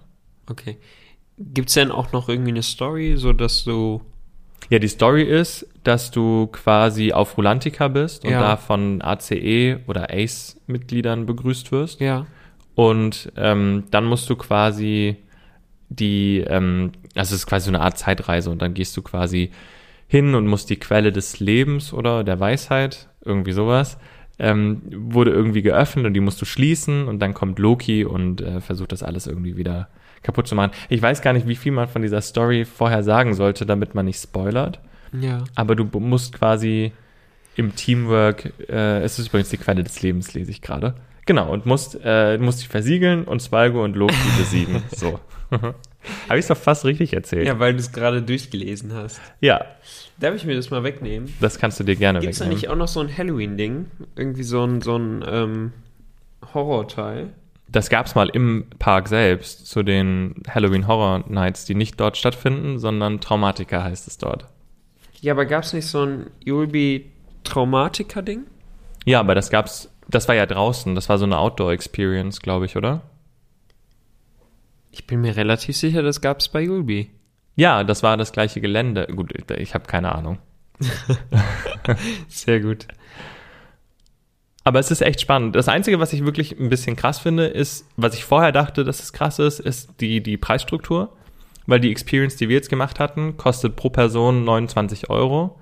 Okay. Gibt's denn auch noch irgendwie eine Story, so dass du. Ja, die Story ist, dass du quasi auf Rulantica bist und Ja. da von ACE oder ACE-Mitgliedern begrüßt wirst. Ja. Und ähm, dann musst du quasi die, ähm, also es ist quasi so eine Art Zeitreise und dann gehst du quasi hin und musst die Quelle des Lebens oder der Weisheit, irgendwie sowas, ähm, wurde irgendwie geöffnet und die musst du schließen und dann kommt Loki und äh, versucht das alles irgendwie wieder kaputt zu machen. Ich weiß gar nicht, wie viel man von dieser Story vorher sagen sollte, damit man nicht spoilert, Ja. aber du musst quasi im Teamwork, äh, es ist übrigens die Quelle des Lebens, lese ich gerade. Genau, und musst, äh, musst dich versiegeln und Spalgo und Loki besiegen. So. Habe ich doch fast richtig erzählt. Ja, weil du es gerade durchgelesen hast. ja, Darf ich mir das mal wegnehmen? das kannst du dir gerne Gibt's da wegnehmen. nicht auch noch so ein Halloween-Ding? Irgendwie so ein, so ein ähm, Horrorteil? Das gab's mal im Park selbst zu den Halloween Horror Nights, die nicht dort stattfinden, sondern Traumatica heißt es dort. Ja, aber gab's nicht so ein Yulby Traumatiker-Ding? Ja, aber das gab's, das war ja draußen, das war so eine Outdoor-Experience, glaube ich, oder? Ich bin mir relativ sicher, das gab's bei Yulby. Ja, das war das gleiche Gelände. Gut, ich habe keine Ahnung. Sehr gut. Aber es ist echt spannend. Das Einzige, was ich wirklich ein bisschen krass finde, ist, was ich vorher dachte, dass es krass ist, ist die, die Preisstruktur. Weil die Experience, die wir jetzt gemacht hatten, kostet pro Person 29 Euro.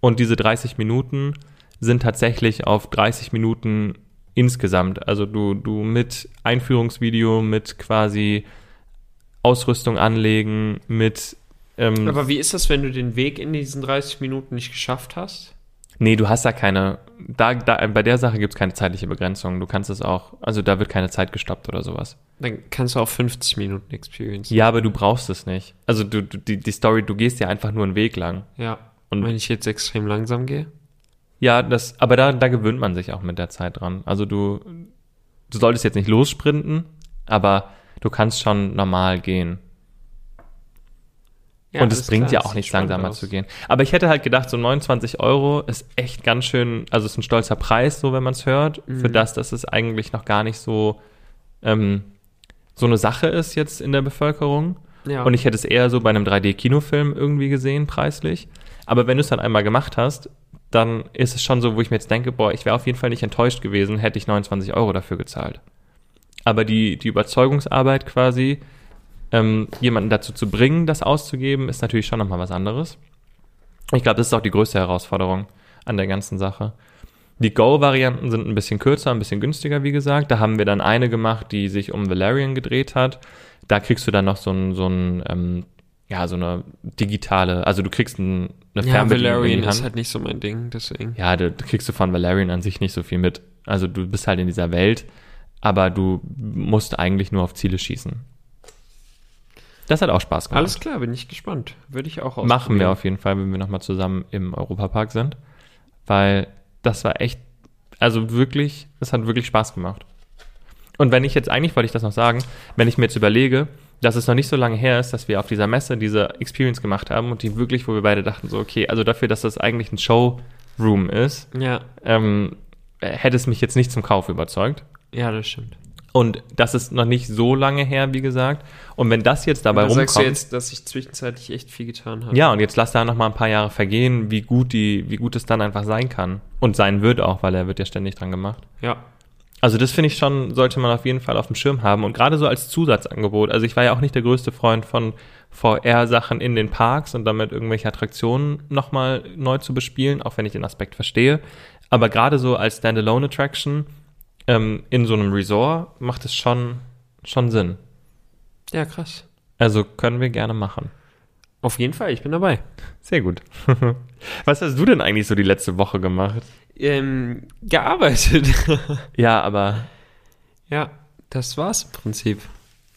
Und diese 30 Minuten sind tatsächlich auf 30 Minuten insgesamt. Also du, du mit Einführungsvideo, mit quasi Ausrüstung anlegen, mit ähm, Aber wie ist das, wenn du den Weg in diesen 30 Minuten nicht geschafft hast? Nee, du hast da keine, da, da, bei der Sache gibt es keine zeitliche Begrenzung. Du kannst es auch, also da wird keine Zeit gestoppt oder sowas. Dann kannst du auch 50 Minuten Experience. Ja, aber du brauchst es nicht. Also du, du die, die Story, du gehst ja einfach nur einen Weg lang. Ja. Und- wenn ich jetzt extrem langsam gehe? Ja, das, aber da, da gewöhnt man sich auch mit der Zeit dran. Also du, du solltest jetzt nicht lossprinten, aber du kannst schon normal gehen. Und es bringt klar, ja auch nichts langsamer aus. zu gehen. Aber ich hätte halt gedacht, so 29 Euro ist echt ganz schön, also ist ein stolzer Preis, so wenn man es hört, für Mhm. das, dass es eigentlich noch gar nicht so, ähm, so eine Sache ist jetzt in der Bevölkerung. Ja. Und ich hätte es eher so bei einem 3D-Kinofilm irgendwie gesehen, preislich. Aber wenn du es dann einmal gemacht hast, dann ist es schon so, wo ich mir jetzt denke, boah, ich wäre auf jeden Fall nicht enttäuscht gewesen, hätte ich 29 Euro dafür gezahlt. Aber die, die Überzeugungsarbeit quasi, ähm, jemanden dazu zu bringen, das auszugeben, ist natürlich schon nochmal was anderes. Ich glaube, das ist auch die größte Herausforderung an der ganzen Sache. Die Go-Varianten sind ein bisschen kürzer, ein bisschen günstiger, wie gesagt. Da haben wir dann eine gemacht, die sich um Valerian gedreht hat. Da kriegst du dann noch so ein, so ein ähm, ja, so eine digitale, also du kriegst ein, eine ja, Fernbedienung Valerian ist halt nicht so mein Ding, deswegen. Ja, da kriegst du von Valerian an sich nicht so viel mit. Also du bist halt in dieser Welt, aber du musst eigentlich nur auf Ziele schießen. Das hat auch Spaß gemacht. Alles klar, bin ich gespannt. Würde ich auch Machen wir ausprobieren. auf jeden Fall, wenn wir nochmal zusammen im Europapark sind. Weil das war echt, also wirklich, es hat wirklich Spaß gemacht. Und wenn ich jetzt, eigentlich wollte ich das noch sagen, wenn ich mir jetzt überlege, dass es noch nicht so lange her ist, dass wir auf dieser Messe diese Experience gemacht haben und die wirklich, wo wir beide dachten, so, okay, also dafür, dass das eigentlich ein Showroom ist, Ja, ähm, hätte es mich jetzt nicht zum Kauf überzeugt. ja, das stimmt. Und das ist noch nicht so lange her, wie gesagt. Und wenn das jetzt dabei rumkommt. sagst du jetzt, dass ich zwischenzeitlich echt viel getan habe? Ja, und jetzt lass da noch mal ein paar Jahre vergehen, wie gut die, wie gut es dann einfach sein kann. Und sein wird auch, weil er wird ja ständig dran gemacht. Ja. Also das finde ich schon, sollte man auf jeden Fall auf dem Schirm haben. Und gerade so als Zusatzangebot. Also ich war ja auch nicht der größte Freund von VR-Sachen in den Parks und damit irgendwelche Attraktionen nochmal neu zu bespielen, auch wenn ich den Aspekt verstehe. Aber gerade so als Standalone-Attraction ähm, in so einem Resort macht es schon, schon Sinn. Ja, krass. Also können wir gerne machen. Auf jeden Fall, ich bin dabei. Sehr gut. Was hast du denn eigentlich so die letzte Woche gemacht? Ähm, gearbeitet. Ja, aber ja, das war's im Prinzip.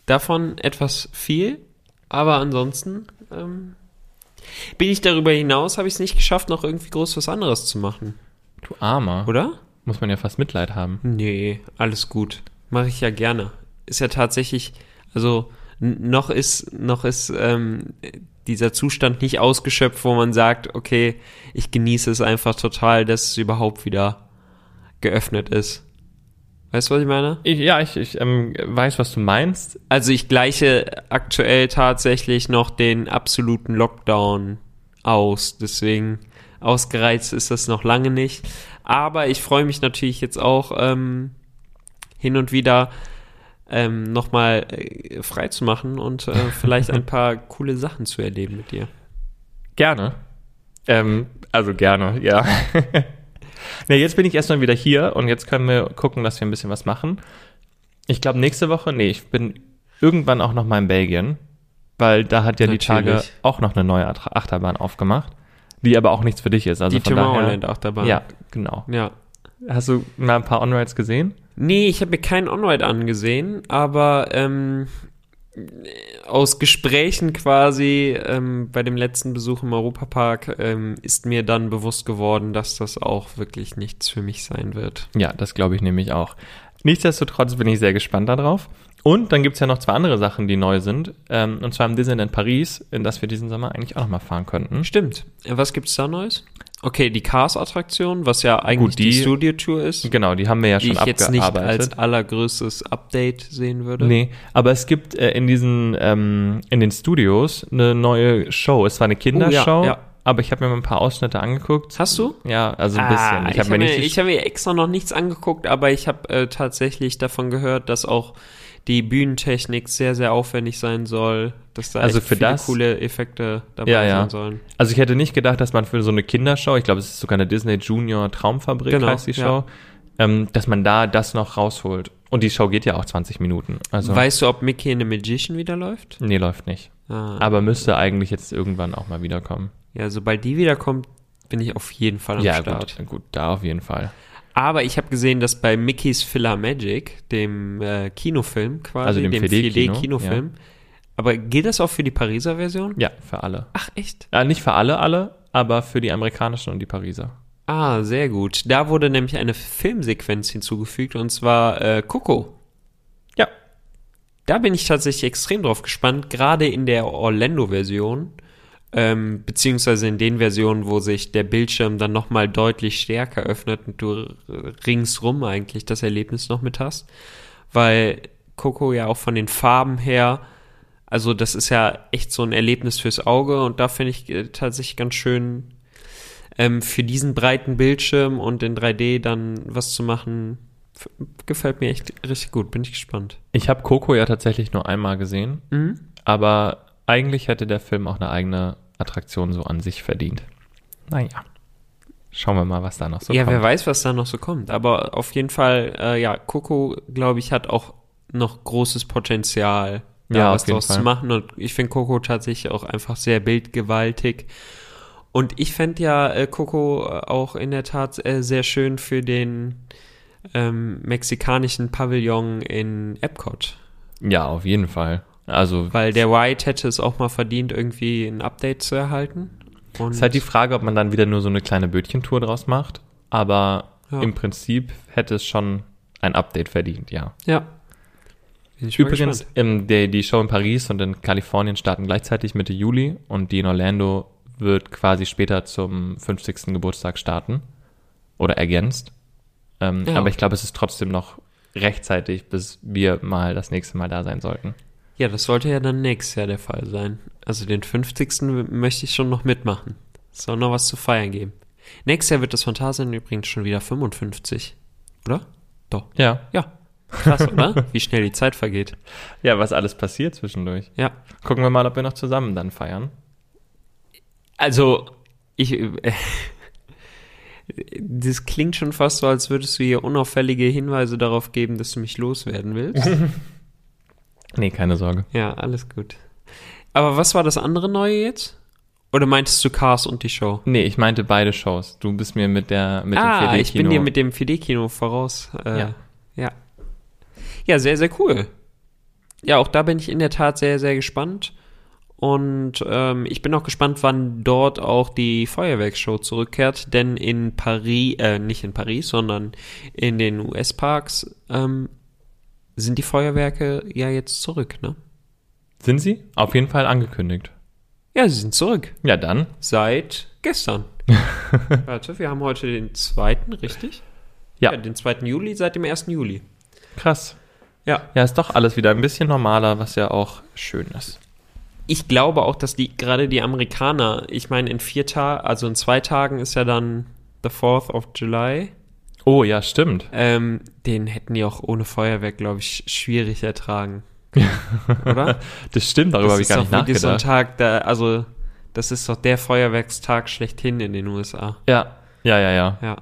Davon etwas viel, aber ansonsten ähm, bin ich darüber hinaus, habe ich es nicht geschafft, noch irgendwie groß was anderes zu machen. du Armer. Oder? Muss man ja fast Mitleid haben. Nee, alles gut. Mache ich ja gerne. Ist ja tatsächlich, also noch ist, noch ist ähm, dieser Zustand nicht ausgeschöpft, wo man sagt, okay, ich genieße es einfach total, dass es überhaupt wieder geöffnet ist. Weißt du, was ich meine? Ich, ja, ich, ich ähm, weiß, was du meinst. Also ich gleiche aktuell tatsächlich noch den absoluten Lockdown aus. Deswegen ausgereizt ist das noch lange nicht. Aber ich freue mich natürlich jetzt auch ähm, hin und wieder ähm, nochmal äh, frei zu machen und äh, vielleicht ein paar coole Sachen zu erleben mit dir. Gerne. Ähm, also gerne, ja. ne, jetzt bin ich erstmal wieder hier und jetzt können wir gucken, dass wir ein bisschen was machen. Ich glaube, nächste Woche, nee, ich bin irgendwann auch noch mal in Belgien, weil da hat ja die Tage Natürlich. auch noch eine neue Ach- Achterbahn aufgemacht, die aber auch nichts für dich ist. Also Die Tomorrowland-Achterbahn. Ja, genau. Ja. Hast du mal ein paar On-Rides gesehen? Nee, ich habe mir keinen On-Ride angesehen, aber ähm, aus Gesprächen quasi ähm, bei dem letzten Besuch im Europapark ähm, ist mir dann bewusst geworden, dass das auch wirklich nichts für mich sein wird. Ja, das glaube ich nämlich auch. Nichtsdestotrotz bin ich sehr gespannt darauf. Und dann gibt's ja noch zwei andere Sachen, die neu sind. Ähm, und zwar im Disneyland Paris, in das wir diesen Sommer eigentlich auch noch mal fahren könnten. Stimmt. Was gibt's da Neues? Okay, die Cars-Attraktion, was ja eigentlich Gut, die, die- Studio-Tour ist, Genau, die haben wir ja die schon ich jetzt nicht abgearbeitet. als allergrößtes Update sehen würde. Nee, aber es gibt äh, in diesen, ähm, in den Studios eine neue Show. Es war eine Kindershow, Oh, ja. aber ich habe mir mal ein paar Ausschnitte angeguckt. Hast du? Ja, also ein bisschen. Ah, Ich habe mir mir, nicht. ich hab mir extra noch nichts angeguckt, aber ich habe äh, tatsächlich davon gehört, dass auch die Bühnentechnik sehr, sehr aufwendig sein soll, dass da Also echt für viele das- coole Effekte dabei Ja, ja. sein sollen. also ich hätte nicht gedacht, dass man für so eine Kindershow, ich glaube, es ist sogar eine Disney Junior Traumfabrik, Genau, heißt die ja. Show, ähm, dass man da das noch rausholt. Und die Show geht ja auch 20 Minuten. Also Weißt du, ob Mickey in the Magician wieder läuft? nee, läuft nicht. Ah. Aber müsste eigentlich jetzt irgendwann auch mal wiederkommen. Ja, sobald die wiederkommt, bin ich auf jeden Fall am ja, Start. gut, gut, da auf jeden Fall. Aber ich habe gesehen, dass bei Mickey's Filler Magic, dem äh, Kinofilm quasi, Also dem 4D-Kino, 4D-Kinofilm, aber gilt das auch für die Pariser Version? Ja, für alle. Ach, echt? Äh, nicht für alle, alle, aber für die amerikanischen und die Pariser. Ah, sehr gut. Da wurde nämlich eine Filmsequenz hinzugefügt und zwar äh, Coco. Ja. Da bin ich tatsächlich extrem drauf gespannt, gerade in der Orlando-Version, ähm, beziehungsweise in den Versionen, wo sich der Bildschirm dann nochmal deutlich stärker öffnet und du ringsrum eigentlich das Erlebnis noch mit hast. Weil Coco ja auch von den Farben her, also das ist ja echt so ein Erlebnis fürs Auge und da finde ich äh, tatsächlich ganz schön, ähm, für diesen breiten Bildschirm und in 3D dann was zu machen, gefällt mir echt richtig gut. Bin ich gespannt. Ich habe Coco ja tatsächlich nur einmal gesehen, Mhm. aber eigentlich hätte der Film auch eine eigene Attraktion so an sich verdient. Naja. Schauen wir mal, was da noch so ja, kommt. wer weiß, was da noch so kommt. Aber auf jeden Fall, äh, ja, Coco, glaube ich, hat auch noch großes Potenzial, da Ja, was draus Fall. zu machen. Und ich finde Coco tatsächlich auch einfach sehr bildgewaltig. Und ich fände ja äh, Coco auch in der Tat äh, sehr schön für den ähm, mexikanischen Pavillon in Epcot. Ja, auf jeden Fall. Also, Weil der White hätte es auch mal verdient, irgendwie ein Update zu erhalten. Und es ist halt die Frage, ob man dann wieder nur so eine kleine Bötchentour draus macht. Aber Ja. im Prinzip hätte es schon ein Update verdient, ja. ja. Übrigens, ähm, der, die Show in Paris und in Kalifornien starten gleichzeitig Mitte Juli und die in Orlando wird quasi später zum 50. Geburtstag starten oder ergänzt. Ähm, Ja. Aber ich glaube, es ist trotzdem noch rechtzeitig, bis wir mal das nächste Mal da sein sollten. Ja, das sollte ja dann nächstes Jahr der Fall sein. Also den 50. möchte ich schon noch mitmachen. Es soll noch was zu feiern geben. Nächstes Jahr wird das Phantasien übrigens schon wieder 55. Oder? Doch. Ja. Ja. Krass, oder? Wie schnell die Zeit vergeht. Ja, was alles passiert zwischendurch. Ja. Gucken wir mal, ob wir noch zusammen dann feiern. Also, ich. Äh, das klingt schon fast so, als würdest du hier unauffällige Hinweise darauf geben, dass du mich loswerden willst. Nee, keine Sorge. ja, alles gut. Aber was war das andere Neue jetzt? Oder meintest du Cars und die Show? Nee, ich meinte beide Shows. Du bist mir mit der mit ah, dem 4D-Kino. ich bin dir mit dem 4D-Kino voraus. Äh, Ja. ja. Ja, sehr, sehr cool. Ja, auch da bin ich in der Tat sehr, sehr gespannt. Und ähm, ich bin auch gespannt, wann dort auch die Feuerwerksshow zurückkehrt. Denn in Paris, äh, nicht in Paris, sondern in den US-Parks ähm, sind die Feuerwerke ja jetzt zurück, ne? Sind sie? Auf jeden Fall angekündigt. Ja, sie sind zurück. Ja, dann. Seit gestern. Warte, wir haben heute den zweiten, richtig? Ja. Den 2. Juli, seit dem 1. Juli. Krass. Ja. Ja, ist doch alles wieder ein bisschen normaler, was ja auch schön ist. Ich glaube auch, dass die gerade die Amerikaner, ich meine, in vier Tagen, also in zwei Tagen ist ja dann the 4th of July. Oh, ja, stimmt. Ähm, den hätten die auch ohne Feuerwerk, glaube ich, schwierig ertragen. Oder? Das stimmt, darüber habe ich ist gar nicht wirklich so ein nachgedacht. Tag, da, also, das ist doch der Feuerwerkstag schlechthin in den USA. ja, ja, ja, ja. Ja.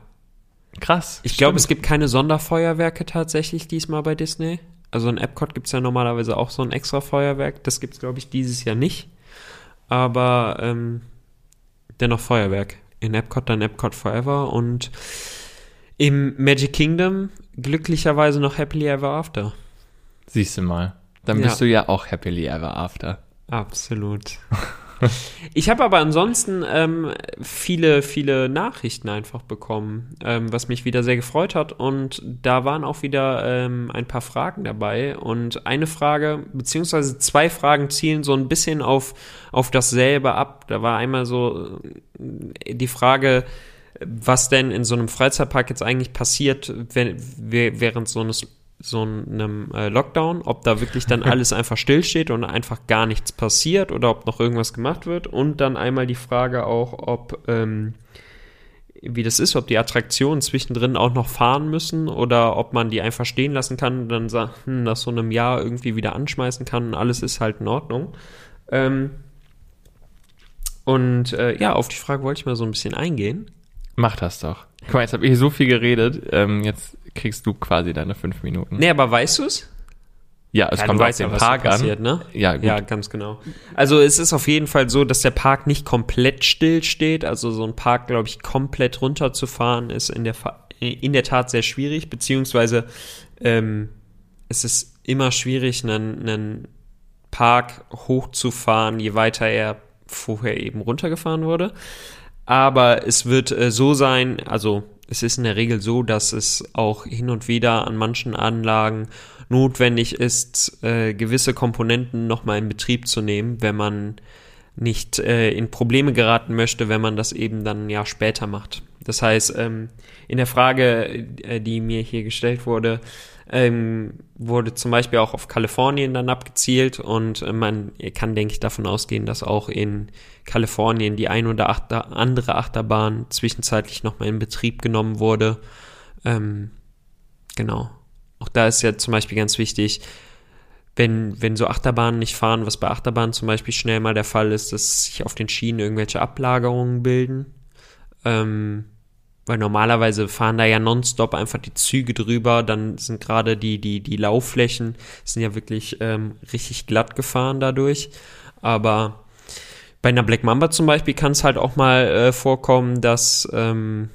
Krass. Ich glaube, es gibt keine Sonderfeuerwerke tatsächlich diesmal bei Disney. Also in Epcot gibt es ja normalerweise auch so ein extra Feuerwerk. Das gibt es, glaube ich, dieses Jahr nicht. Aber ähm, dennoch Feuerwerk. In Epcot dann Epcot Forever und im Magic Kingdom glücklicherweise noch Happily Ever After. Siehst du mal. Dann Ja. bist du ja auch happily ever after. Absolut. Ich habe aber ansonsten ähm, viele, viele Nachrichten einfach bekommen, ähm, was mich wieder sehr gefreut hat. Und da waren auch wieder ähm, ein paar Fragen dabei. Und eine Frage, beziehungsweise zwei Fragen zielen so ein bisschen auf, auf dasselbe ab. Da war einmal so äh, die Frage, was denn in so einem Freizeitpark jetzt eigentlich passiert, wenn, während so eines so einem äh, Lockdown, ob da wirklich dann alles einfach stillsteht und einfach gar nichts passiert oder ob noch irgendwas gemacht wird. Und dann einmal die Frage auch, ob ähm, wie das ist, ob die Attraktionen zwischendrin auch noch fahren müssen oder ob man die einfach stehen lassen kann und dann sagt, hm, nach so einem Jahr irgendwie wieder anschmeißen kann und alles ist halt in Ordnung. Ähm, und äh, ja, auf die Frage wollte ich mal so ein bisschen eingehen. Mach das doch. Guck mal, jetzt habe ich so viel geredet. Ähm, jetzt kriegst du quasi deine fünf Minuten. Nee, aber weißt du es? Ja, es Ja, kommt auf ja, den was da Park passiert, an. ne? Ja, gut. Ja, ganz genau. Also es ist auf jeden Fall so, dass der Park nicht komplett still steht. Also so ein Park, glaube ich, komplett runterzufahren, ist in der, in der Tat sehr schwierig, beziehungsweise ähm, es ist immer schwierig, einen, einen Park hochzufahren, je weiter er vorher eben runtergefahren wurde. Aber es wird äh, so sein, also es ist in der Regel so, dass es auch hin und wieder an manchen Anlagen notwendig ist, äh, gewisse Komponenten nochmal in Betrieb zu nehmen, wenn man nicht äh, in Probleme geraten möchte, wenn man das eben dann Jahr später macht. Das heißt, ähm, in der Frage, äh, die mir hier gestellt wurde, ähm, wurde zum Beispiel auch auf Kalifornien dann abgezielt und äh, man kann, denke ich, davon ausgehen, dass auch in Kalifornien die ein oder achter, andere Achterbahn zwischenzeitlich nochmal in Betrieb genommen wurde. Ähm, genau. Auch da ist ja zum Beispiel ganz wichtig, wenn, wenn so Achterbahnen nicht fahren, was bei Achterbahnen zum Beispiel schnell mal der Fall ist, dass sich auf den Schienen irgendwelche Ablagerungen bilden. Ähm, weil normalerweise fahren da ja nonstop einfach die Züge drüber, dann sind gerade die, die, die Laufflächen sind ja wirklich ähm, richtig glatt gefahren dadurch. Aber bei einer Black Mamba zum Beispiel kann es halt auch mal äh, vorkommen, dass ähm,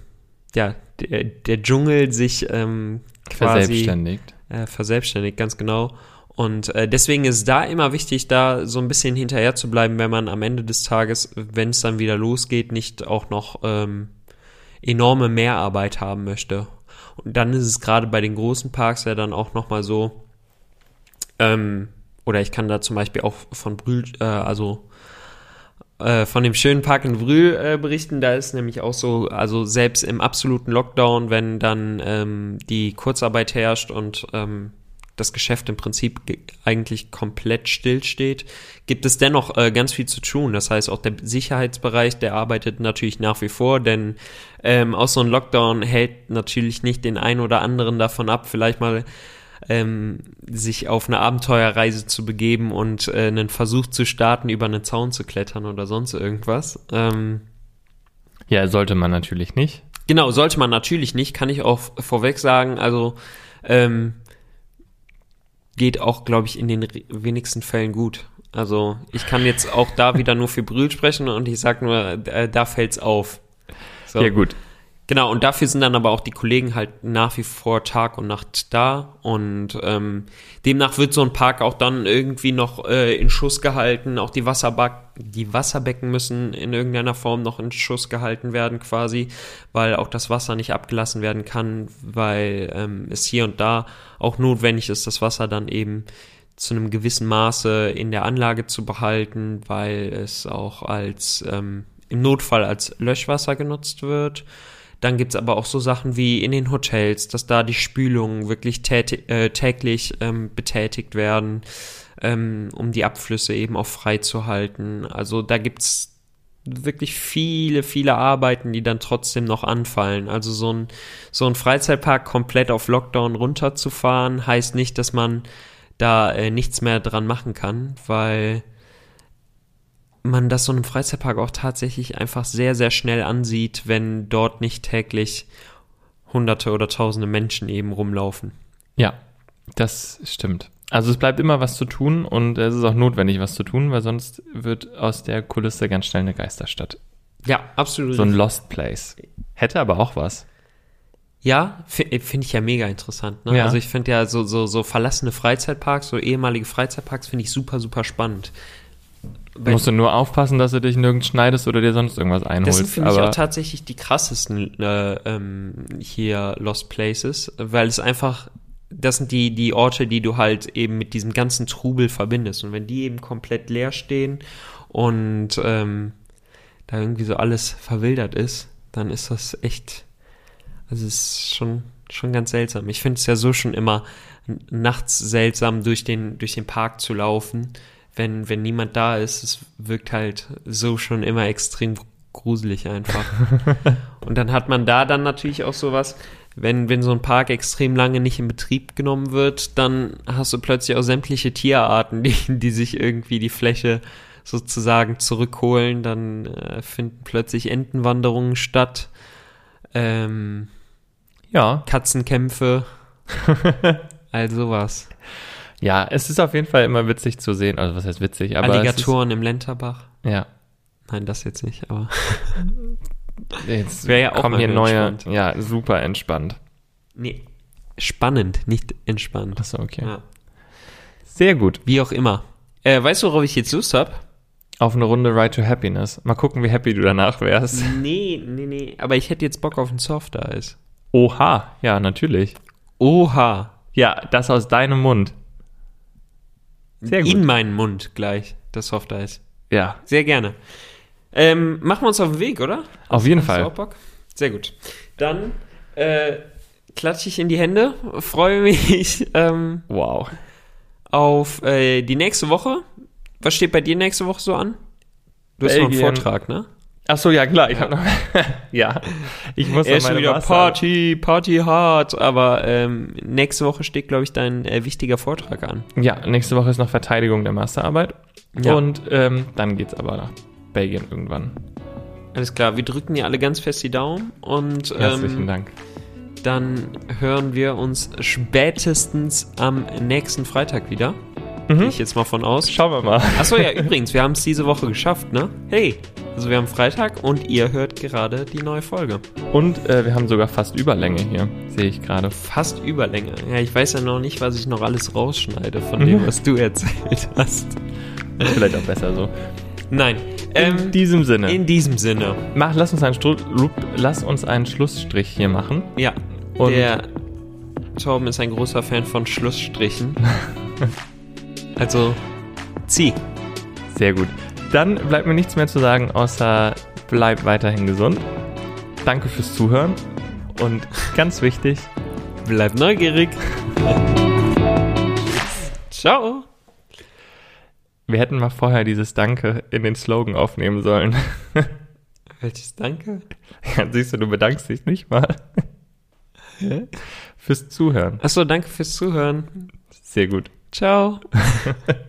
ja, der, der Dschungel sich ähm, quasi Verselbstständigt. äh, verselbstständigt, ganz genau. Und äh, deswegen ist da immer wichtig, da so ein bisschen hinterher zu bleiben, wenn man am Ende des Tages, wenn es dann wieder losgeht, nicht auch noch ähm, enorme Mehrarbeit haben möchte. Und dann ist es gerade bei den großen Parks ja dann auch nochmal so, ähm, oder ich kann da zum Beispiel auch von Brühl, äh, also äh, von dem schönen Park in Brühl äh, berichten. Da ist nämlich auch so, also selbst im absoluten Lockdown, wenn dann ähm, die Kurzarbeit herrscht und ähm, das Geschäft im Prinzip ge- eigentlich komplett stillsteht, gibt es dennoch äh, ganz viel zu tun. Das heißt, auch der Sicherheitsbereich, der arbeitet natürlich nach wie vor, denn ähm, auch so ein Lockdown hält natürlich nicht den einen oder anderen davon ab, vielleicht mal ähm, sich auf eine Abenteuerreise zu begeben und äh, einen Versuch zu starten, über einen Zaun zu klettern oder sonst irgendwas. Ähm, Ja, sollte man natürlich nicht. Genau, sollte man natürlich nicht, kann ich auch vorweg sagen. Also ähm, geht auch, glaube ich, in den wenigsten Fällen gut. Also ich kann jetzt auch da wieder nur für Brühl sprechen und ich sag nur, äh, da fällt's auf. So. Ja, gut. Genau, und dafür sind dann aber auch die Kollegen halt nach wie vor Tag und Nacht da. Und ähm, demnach wird so ein Park auch dann irgendwie noch äh, in Schuss gehalten. Auch die, Wasserback die Wasserbecken müssen in irgendeiner Form noch in Schuss gehalten werden, quasi, weil auch das Wasser nicht abgelassen werden kann, weil ähm, es hier und da auch notwendig ist, das Wasser dann eben zu einem gewissen Maße in der Anlage zu behalten, weil es auch als ähm, im Notfall als Löschwasser genutzt wird. Dann gibt's aber auch so Sachen wie in den Hotels, dass da die Spülungen wirklich äh, täglich ähm, betätigt werden, ähm, um die Abflüsse eben auch frei zu halten. Also da gibt's wirklich viele, viele Arbeiten, die dann trotzdem noch anfallen. Also so ein, so ein Freizeitpark komplett auf Lockdown runterzufahren, heißt nicht, dass man da äh, nichts mehr dran machen kann, weil man das so einem Freizeitpark auch tatsächlich einfach sehr, sehr schnell ansieht, wenn dort nicht täglich hunderte oder tausende Menschen eben rumlaufen. Ja, das stimmt. Also es bleibt immer was zu tun und es ist auch notwendig, was zu tun, weil sonst wird aus der Kulisse ganz schnell eine Geisterstadt. Ja, absolut. So ein Lost Place. Hätte aber auch was. Ja, fi- finde ich ja mega interessant. Ne? Ja. Also ich finde ja so, so, so verlassene Freizeitparks, so ehemalige Freizeitparks finde ich super, super spannend. Du musst du nur aufpassen, dass du dich nirgends schneidest oder dir sonst irgendwas Das einholst. sind für mich auch tatsächlich die krassesten äh, ähm, hier Lost Places, weil es einfach, das sind die, die Orte, die du halt eben mit diesem ganzen Trubel verbindest. Und wenn die eben komplett leer stehen und ähm, da irgendwie so alles verwildert ist, dann ist das echt, also es ist schon, schon ganz seltsam. Ich finde es ja so schon immer nachts seltsam, durch den, durch den Park zu laufen. Wenn, wenn niemand da ist, es wirkt halt so schon immer extrem gruselig einfach. Und dann hat man da dann natürlich auch sowas, wenn, wenn so ein Park extrem lange nicht in Betrieb genommen wird, dann hast du plötzlich auch sämtliche Tierarten, die, die sich irgendwie die Fläche sozusagen zurückholen. Dann äh, finden plötzlich Entenwanderungen statt, ähm, ja, Katzenkämpfe, all sowas. Ja, es ist auf jeden Fall immer witzig zu sehen. Also was heißt witzig, aber Alligatoren im Lenterbach. Ist, ja, Nein, das jetzt nicht, aber. jetzt Wäre ja auch kommen hier neue, entspannt. ja, super entspannt. Nee. Spannend, nicht entspannt. Achso, okay. Ja. Sehr gut. Wie auch immer. Äh, weißt du, worauf ich jetzt Lust habe? Auf eine Runde Ride to Happiness. Mal gucken, wie happy du danach wärst. Nee, nee, nee. Aber ich hätte jetzt Bock auf ein Soft-Eis. Oha, ja, natürlich. Oha. Ja, das aus deinem Mund. Sehr gut. In meinen Mund gleich, das Softeis. Ja, Sehr gerne. Ähm, machen wir uns auf den Weg, oder? auf jeden Fall. auch Bock? Sehr gut. Dann äh, klatsche ich in die Hände, freue mich ähm, Wow. auf äh, die nächste Woche. Was steht bei dir nächste Woche so an? Du hast noch einen Belgien. Vortrag, ne? Ach so, ja klar, ich habe noch. ja, ich muss Er noch ist schon wieder Master- Party, Party hard, aber ähm, nächste Woche steht, glaube ich, dein äh, wichtiger Vortrag an. Ja, nächste Woche ist noch Verteidigung der Masterarbeit. Ja. Und ähm, dann geht's aber nach Belgien irgendwann. Alles klar, wir drücken dir alle ganz fest die Daumen und Herzlichen ähm, Dank. dann hören wir uns spätestens am nächsten Freitag wieder. Mhm. Gehe ich jetzt mal von aus. Schauen wir mal. Achso, ja, übrigens, wir haben es diese Woche geschafft, ne? Hey, also wir haben Freitag und ihr hört gerade die neue Folge. Und äh, wir haben sogar fast Überlänge hier, sehe ich gerade. Fast Überlänge. Ja, ich weiß ja noch nicht, was ich noch alles rausschneide von dem, Mhm. was du erzählt hast. Vielleicht auch besser so. Nein. In Ähm, diesem Sinne. in diesem Sinne. Mach, lass, uns einen Stru lass uns einen Schlussstrich hier machen. Ja. Und- der Torben ist ein großer Fan von Schlussstrichen. also, zieh. Sehr gut. Dann bleibt mir nichts mehr zu sagen, außer bleib weiterhin gesund. Danke fürs Zuhören. Und ganz wichtig, Bleib neugierig. Ciao. wir hätten mal vorher dieses Danke in den Slogan aufnehmen sollen. Welches Danke? Ja, siehst du, du bedankst dich nicht mal. fürs Zuhören. Achso, danke fürs Zuhören. Sehr gut. Ciao.